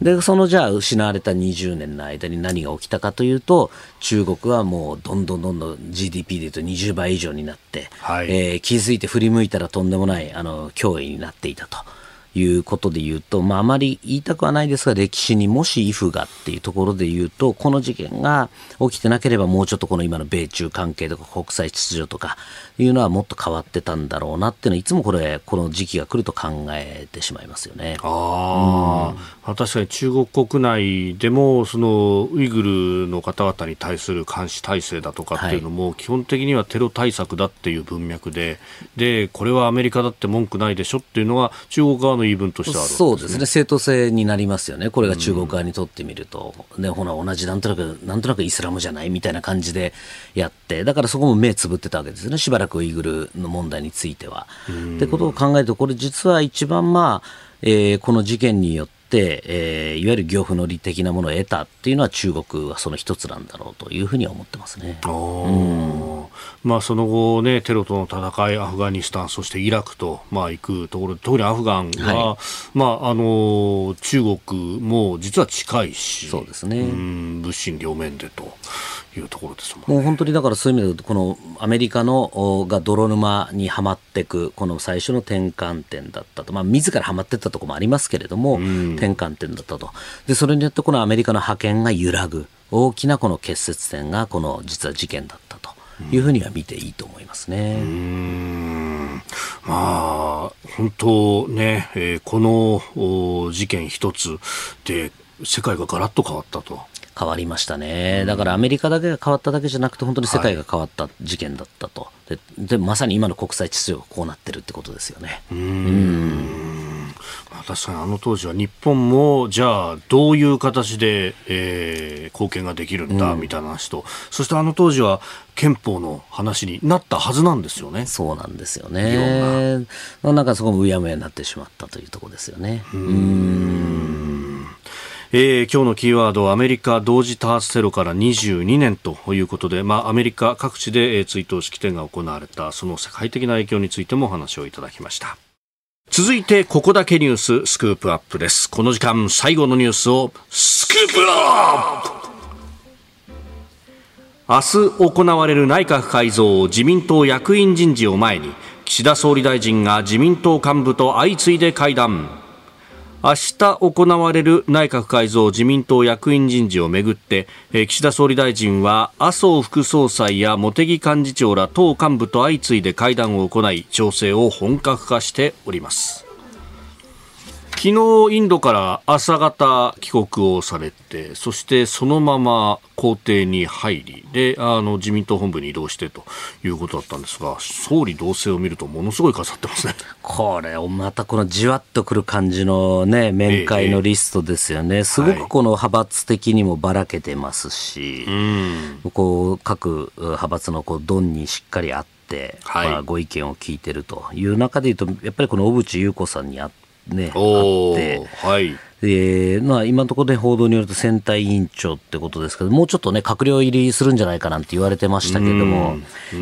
でそのじゃあ失われた20年の間に何が起きたかというと中国はもうどんどんどんどん GDP でいうと20倍以上になって、はい、えー、気づいて振り向いたらとんでもないあの脅威になっていたと。いうことで言うと、まあ、あまり言いたくはないですが、歴史にもしイフがっていうところで言うと、この事件が起きてなければ、もうちょっとこの今の米中関係とか国際秩序とかいうのはもっと変わってたんだろうなっていうのは、いつもこれ、この時期が来ると考えてしまいますよね。あうん、確かに中国国内でも、そのウイグルの方々に対する監視体制だとかっていうのも、基本的にはテロ対策だっていう文脈で、で、これはアメリカだって文句ないでしょっていうのが、中国側の言い分としてある、ね、そうですね、正当性になりますよね、これが中国側にとってみると、うん、ね、ほな、同じなんとなく、なんとなくイスラムじゃないみたいな感じでやって、だからそこも目つぶってたわけですね、しばらくウイグルの問題については。ってことを考えると、これ、実は一番、まあ、えー、この事件によって、えー、いわゆる漁夫の利的なものを得たっていうのは中国はその一つなんだろうというふうには思ってますね。うん。まあ、その後、ね、テロとの戦い、アフガニスタン、そしてイラクと、まあ、行くところ、特にアフガンは、はい、まあ、あの中国も実は近いし、そうですね、物心両面でと。いうところですもん、ね、もう本当にだからそういう意味でこのアメリカのが泥沼にはまっていくこの最初の転換点だったと、まあ、自らはまっていったところもありますけれども、転換点だったと。でそれによってこのアメリカの覇権が揺らぐ。大きなこの結節点がこの実は事件だったと。いうふうには見ていいと思いますね。まあ本当ね、えー、この事件一つで世界がガラッと変わったと。変わりましたね、だからアメリカだけが変わっただけじゃなくて、本当に世界が変わった事件だったと、はい、ででまさに今の国際秩序がこうなってるってことですよね。うんまあ、確かにあの当時は日本もじゃあどういう形で、えー、貢献ができるんだみたいな話と、うん、そしてあの当時は憲法の話になったはずなんですよね。そうなんですよね。なんかそこもうやむやになってしまったというところですよね。うんえー、今日のキーワードアメリカ同時多発テロから22年ということで、まあ、アメリカ各地で、えー、追悼式典が行われたその世界的な影響についてもお話をいただきました続いてここだけニューススクープアップです。この時間最後のニュースをスクープアップ。明日行われる内閣改造自民党役員人事を前に岸田総理大臣が自民党幹部と相次いで会談。明日行われる内閣改造自民党役員人事をめぐって岸田総理大臣は麻生副総裁や茂木幹事長ら党幹部と相次いで会談を行い調整を本格化しております。昨日インドから朝方帰国をされてそしてそのまま公邸に入りであの自民党本部に移動してということだったんですが総理同棲を見るとものすごい飾ってますね。これまたこのじわっとくる感じのね面会のリストですよね、ええ、すごくこの派閥的にもばらけてますし、はい、こう各派閥のこうドンにしっかりあって、はい、まあ、ご意見を聞いてるという中でいうとやっぱりこの小渕優子さんにあってね、あって、はい、でまあ、今のところで報道によると選対委員長ってことですけど、もうちょっとね、閣僚入りするんじゃないかなんて言われてましたけれども、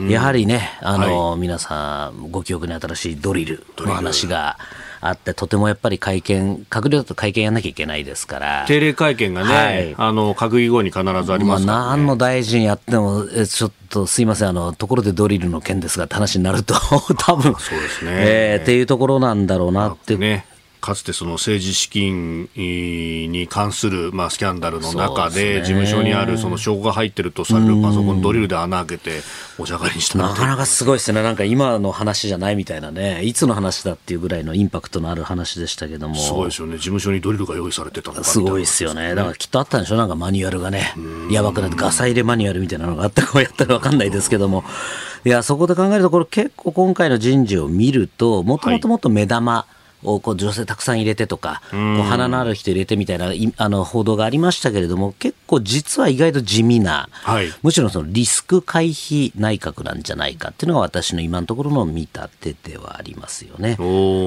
やはりね、あの、はい、皆さん、ご記憶に新しいドリルの話が。あって、とてもやっぱり会見、閣僚だと会見やんなきゃいけないですから。定例会見がね、はい、あの、閣議後に必ずありますから、ね、まあ、何の大臣やっても、えちょっとすいません、あの、ところでドリルの件ですがって話になると、[laughs] 多分、そうですね。えー、っていうところなんだろうなって。ねかつてその政治資金に関する、まあ、スキャンダルの中で、事務所にあるその証拠が入ってるとされるパソコンドリルで穴開けて、おじゃがりにしたなかなかすごいですね、なんか今の話じゃないみたいなね、いつの話だっていうぐらいのインパクトのある話でしたけども、すごいですよね、事務所にドリルが用意されてたのすごいですよね、だからきっとあったんでしょ、なんかマニュアルがね、やばくなって、ガサ入れマニュアルみたいなのがあったかうやったら分かんないですけども、いや、そこで考えると、これ、結構今回の人事を見ると、もともともっと目玉、はいをこう女性たくさん入れてとか、こう鼻のある人入れてみたいなあの報道がありましたけれども、結構実は意外と地味な、はい、むしろそのリスク回避内閣なんじゃないかっていうのが私の今のところの見立てではありますよね。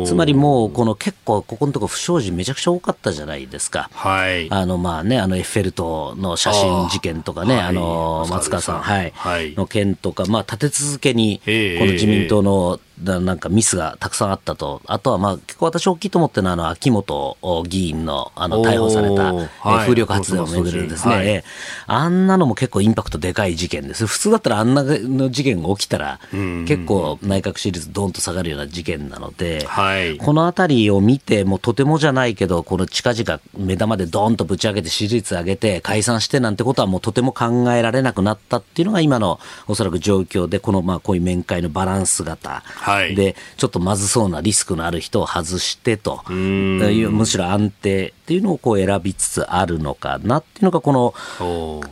つまりもう、この結構、ここのところ不祥事めちゃくちゃ多かったじゃないですか。はい、あの、まあね、あのエッフェル塔の写真事件とかね、あ,、の、松川さん、はい、はい、の件とか、まあ立て続けに、この自民党のなんかミスがたくさんあったと、あとはまあ結構私大きいと思ってるのはあの秋元議員のあの逮捕された、はい、風力発電をめぐるですね、はい、あんなのも結構インパクトでかい事件です。普通だったらあんなの事件が起きたら、結構内閣支持率どんと下がるような事件なので、はい、このあたりを見て、もとてもじゃないけど、この近々目玉でどんとぶち上げて支持率上げて解散してなんてことはもうとても考えられなくなったっていうのが今のおそらく状況で、このまあこういう面会のバランス型。はい、でちょっとまずそうなリスクのある人を外してと。むしろ安定っていうのをこう選びつつあるのかなっていうのがこの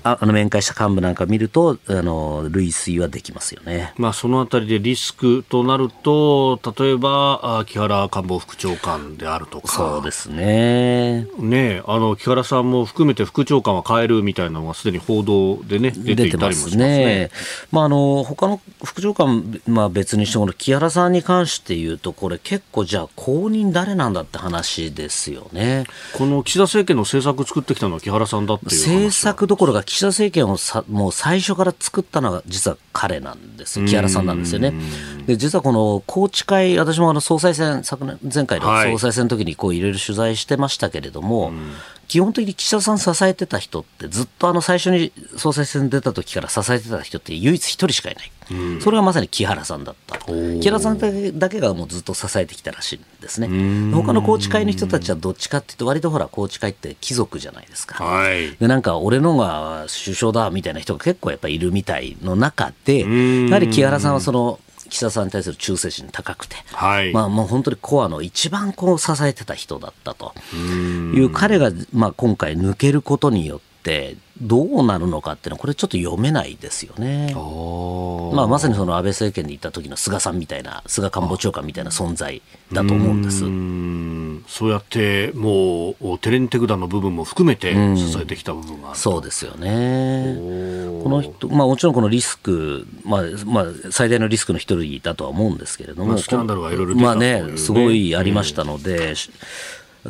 あの面会した幹部なんか見るとあの類推はできますよね、まあ、そのあたりでリスクとなると例えば木原官房副長官であるとか。そうですね。ねあの木原さんも含めて副長官は変えるみたいなのがすでに報道でね出ていたりもしますね。まあ、あの他の副長官、まあ、別にしても木原さんに関して言うと、これ結構じゃあ後任誰なんだって話ですよね。ここの岸田政権の政策を作ってきたのは木原さんだっていう政策どころか岸田政権をさもう最初から作ったのは実は彼なんですよ、木原さんなんですよね。で実はこの宏池会、私もあの総裁選、昨年前回の総裁選の時にこういろいろ取材してましたけれども、はい基本的に岸田さん支えてた人ってずっとあの最初に総裁選出た時から支えてた人って唯一一人しかいない、うん、それはまさに木原さんだった。木原さんだけがもうずっと支えてきたらしいんですね。他の宏池会の人たちはどっちかっていうと割とほら宏池会って貴族じゃないですか、はい、でなんか俺のが首相だみたいな人が結構やっぱりいるみたいの中でやはり木原さんはその岸田さんに対する忠誠心高くて、はい、まあ、もう本当にコアの一番こう支えてた人だったと。いう彼が、まあ、今回抜けることによってどうなるのかっていうのはこれちょっと読めないですよね。まあ、まさにその安倍政権でいた時の菅さんみたいな菅官房長官みたいな存在だと思うんです。そうやってもうテレンテグダの部分も含めて支えてきた部分がそうですよね。この人、まあ、もちろんこのリスク、まあまあ、最大のリスクの一人だとは思うんですけれども、まあ、スキャンダルがいろいろまあね、すごいありましたので、うん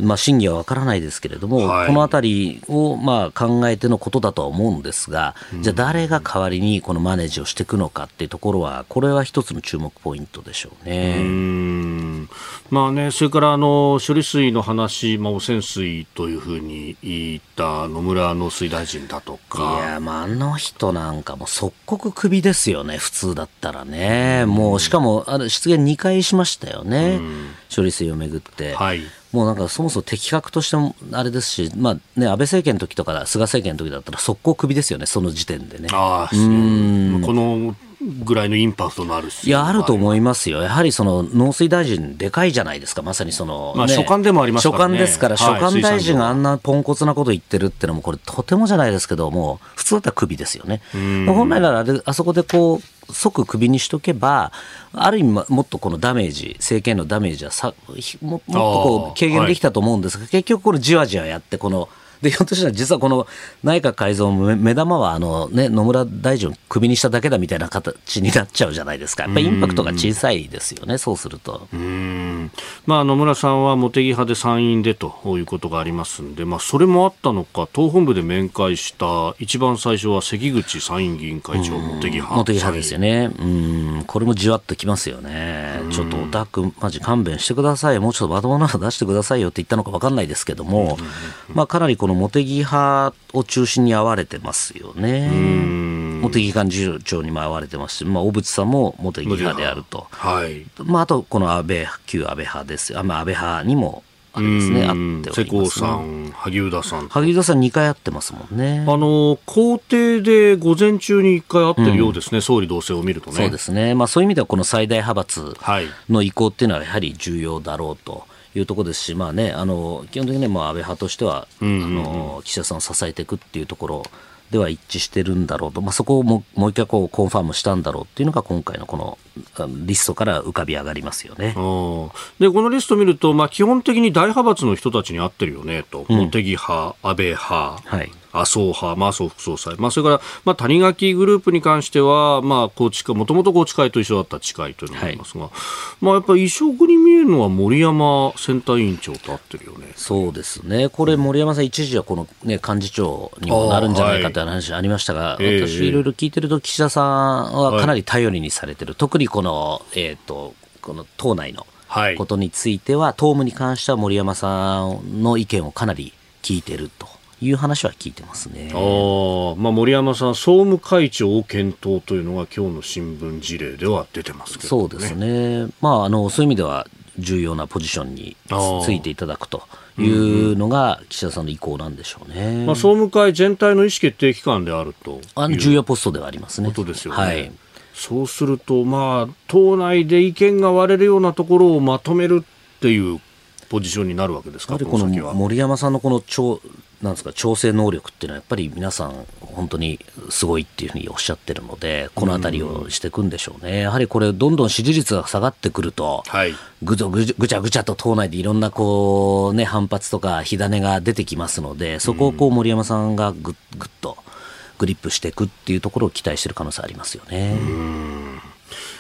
まあ、真偽は分からないですけれども、はい、このあたりをまあ考えてのことだとは思うんですが、じゃあ、誰が代わりにこのマネージをしていくのかっていうところは、これは一つの注目ポイントでしょうね。うまあね、それからあの処理水の話、まあ、汚染水というふうに言った野村農水大臣だとか。いや、まあ、あの人なんかも即刻クビですよね、普通だったらね。もう、しかも、あの失言2回しましたよね、処理水をめぐって。はいもうなんかそもそも的確としてもあれですし、まあね、安倍政権の時とか菅政権の時だったら速攻クビですよね、その時点でね。あうんこのぐらいのインパクトのあるいや、あると思いますよ。やはりその農水大臣、でかいじゃないですか、まさにその、まあ、所管でもありますから、ね、所管ですから、所管大臣があんなポンコツなこと言ってるってのも、これ、とてもじゃないですけども、普通だったらクビですよね。本来ならあそこでこう、即クビにしとけば、ある意味、もっとこのダメージ、政権のダメージはさももっとこう軽減できたと思うんですが、結局、これ、じわじわやって、この、で、ひょっとしたら実はこの内閣改造の目玉は、あのね、野村大臣をクビにしただけだみたいな形になっちゃうじゃないですか。やっぱりインパクトが小さいですよね、そうすると。うんまあ、野村さんは茂木派で参院でということがありますんで、まあ、それもあったのか、党本部で面会した一番最初は関口参院議員会長、茂木派。茂木派ですよね。うん、これもじわっときますよね。ちょっとオタク、マジ勘弁してください。もうちょっとまともなの出してくださいよって言ったのか分かんないですけども、まあ、かなりこのの茂木派を中心に会われてますよね。茂木幹事長にも会われてますし、まあ、小渕さんも茂木派であると。はい。まあ、あと、この安倍、旧安倍派ですよ。まあ、安倍派にもあれですね、あって世耕さん、萩生田さん。萩生田さん2回会ってますもんね。あの、公邸で午前中に1回会ってるようですね、うん、総理同棲を見るとね。そうですね。まあそういう意味ではこの最大派閥の意向っていうのはやはり重要だろうと。いうところですし、まあね、あの基本的にも安倍派としては、あの岸田さんを支えていくっていうところでは一致してるんだろうと、まあ、そこをももう一回こうコンファームしたんだろうっていうのが今回のこのリストから浮かび上がりますよね。でこのリストを見ると、まあ、基本的に大派閥の人たちに合ってるよねと、茂木派、安倍派、はい、麻生派、麻生副総裁、まあ、それから、まあ、谷垣グループに関しては、まあ、高知もともと高知会と一緒だった近いというのがありますが、はい、まあ、やっぱり異色に見えるのは森山選対委員長と合ってるよね。そうですね。これ、森山さん、一時はこの、ね、幹事長にもなるんじゃないかという話ありましたが、はい、私、いろいろ聞いてると、岸田さんはかなり頼りにされてる。はい、特にこの、えっ、ー、と、この党内のことについては、党務に関しては森山さんの意見をかなり聞いてると。いう話は聞いてますねあ、まあ、森山さん、総務会長を検討というのが今日の新聞事例では出てますけど、ね、そうですね、まあ、あのそういう意味では重要なポジションについていただくと。いうのが岸田さんの意向なんでしょうね、まあ、総務会全体の意思決定機関であるとあの重要ポストではありますね。ことですよね。はいそうすると、まあ、党内で意見が割れるようなところをまとめるっていうポジションになるわけですか、この森山さんのこのなんですか調整能力っていうのはやっぱり皆さん本当にすごいっていうふうにおっしゃってるのでこの辺りをしていくんでしょうね、やはりこれどんどん支持率が下がってくると、はい、ぐちゃぐちゃぐちゃと党内でいろんなこう、ね、反発とか火種が出てきますのでそこをこう森山さんがぐぐっとグリップしていくっていうところを期待している可能性ありますよね。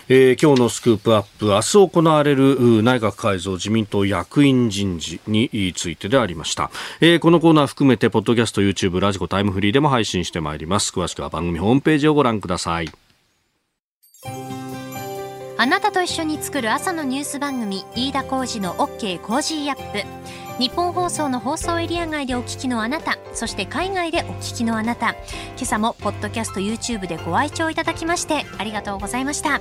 えー、今日のスクープアップ明日行われる内閣改造自民党役員人事についてでありました、えー、このコーナー含めてポッドキャスト YouTube radiko タイムフリーでも配信してまいります。詳しくは番組ホームページをご覧ください。あなたと一緒に作る朝のニュース番組飯田浩司の OK! Cozy up!。ニッポン放送の放送エリア外でお聞きのあなたそして海外でお聞きのあなた。今朝もポッドキャスト YouTube でご愛聴いただきましてありがとうございました。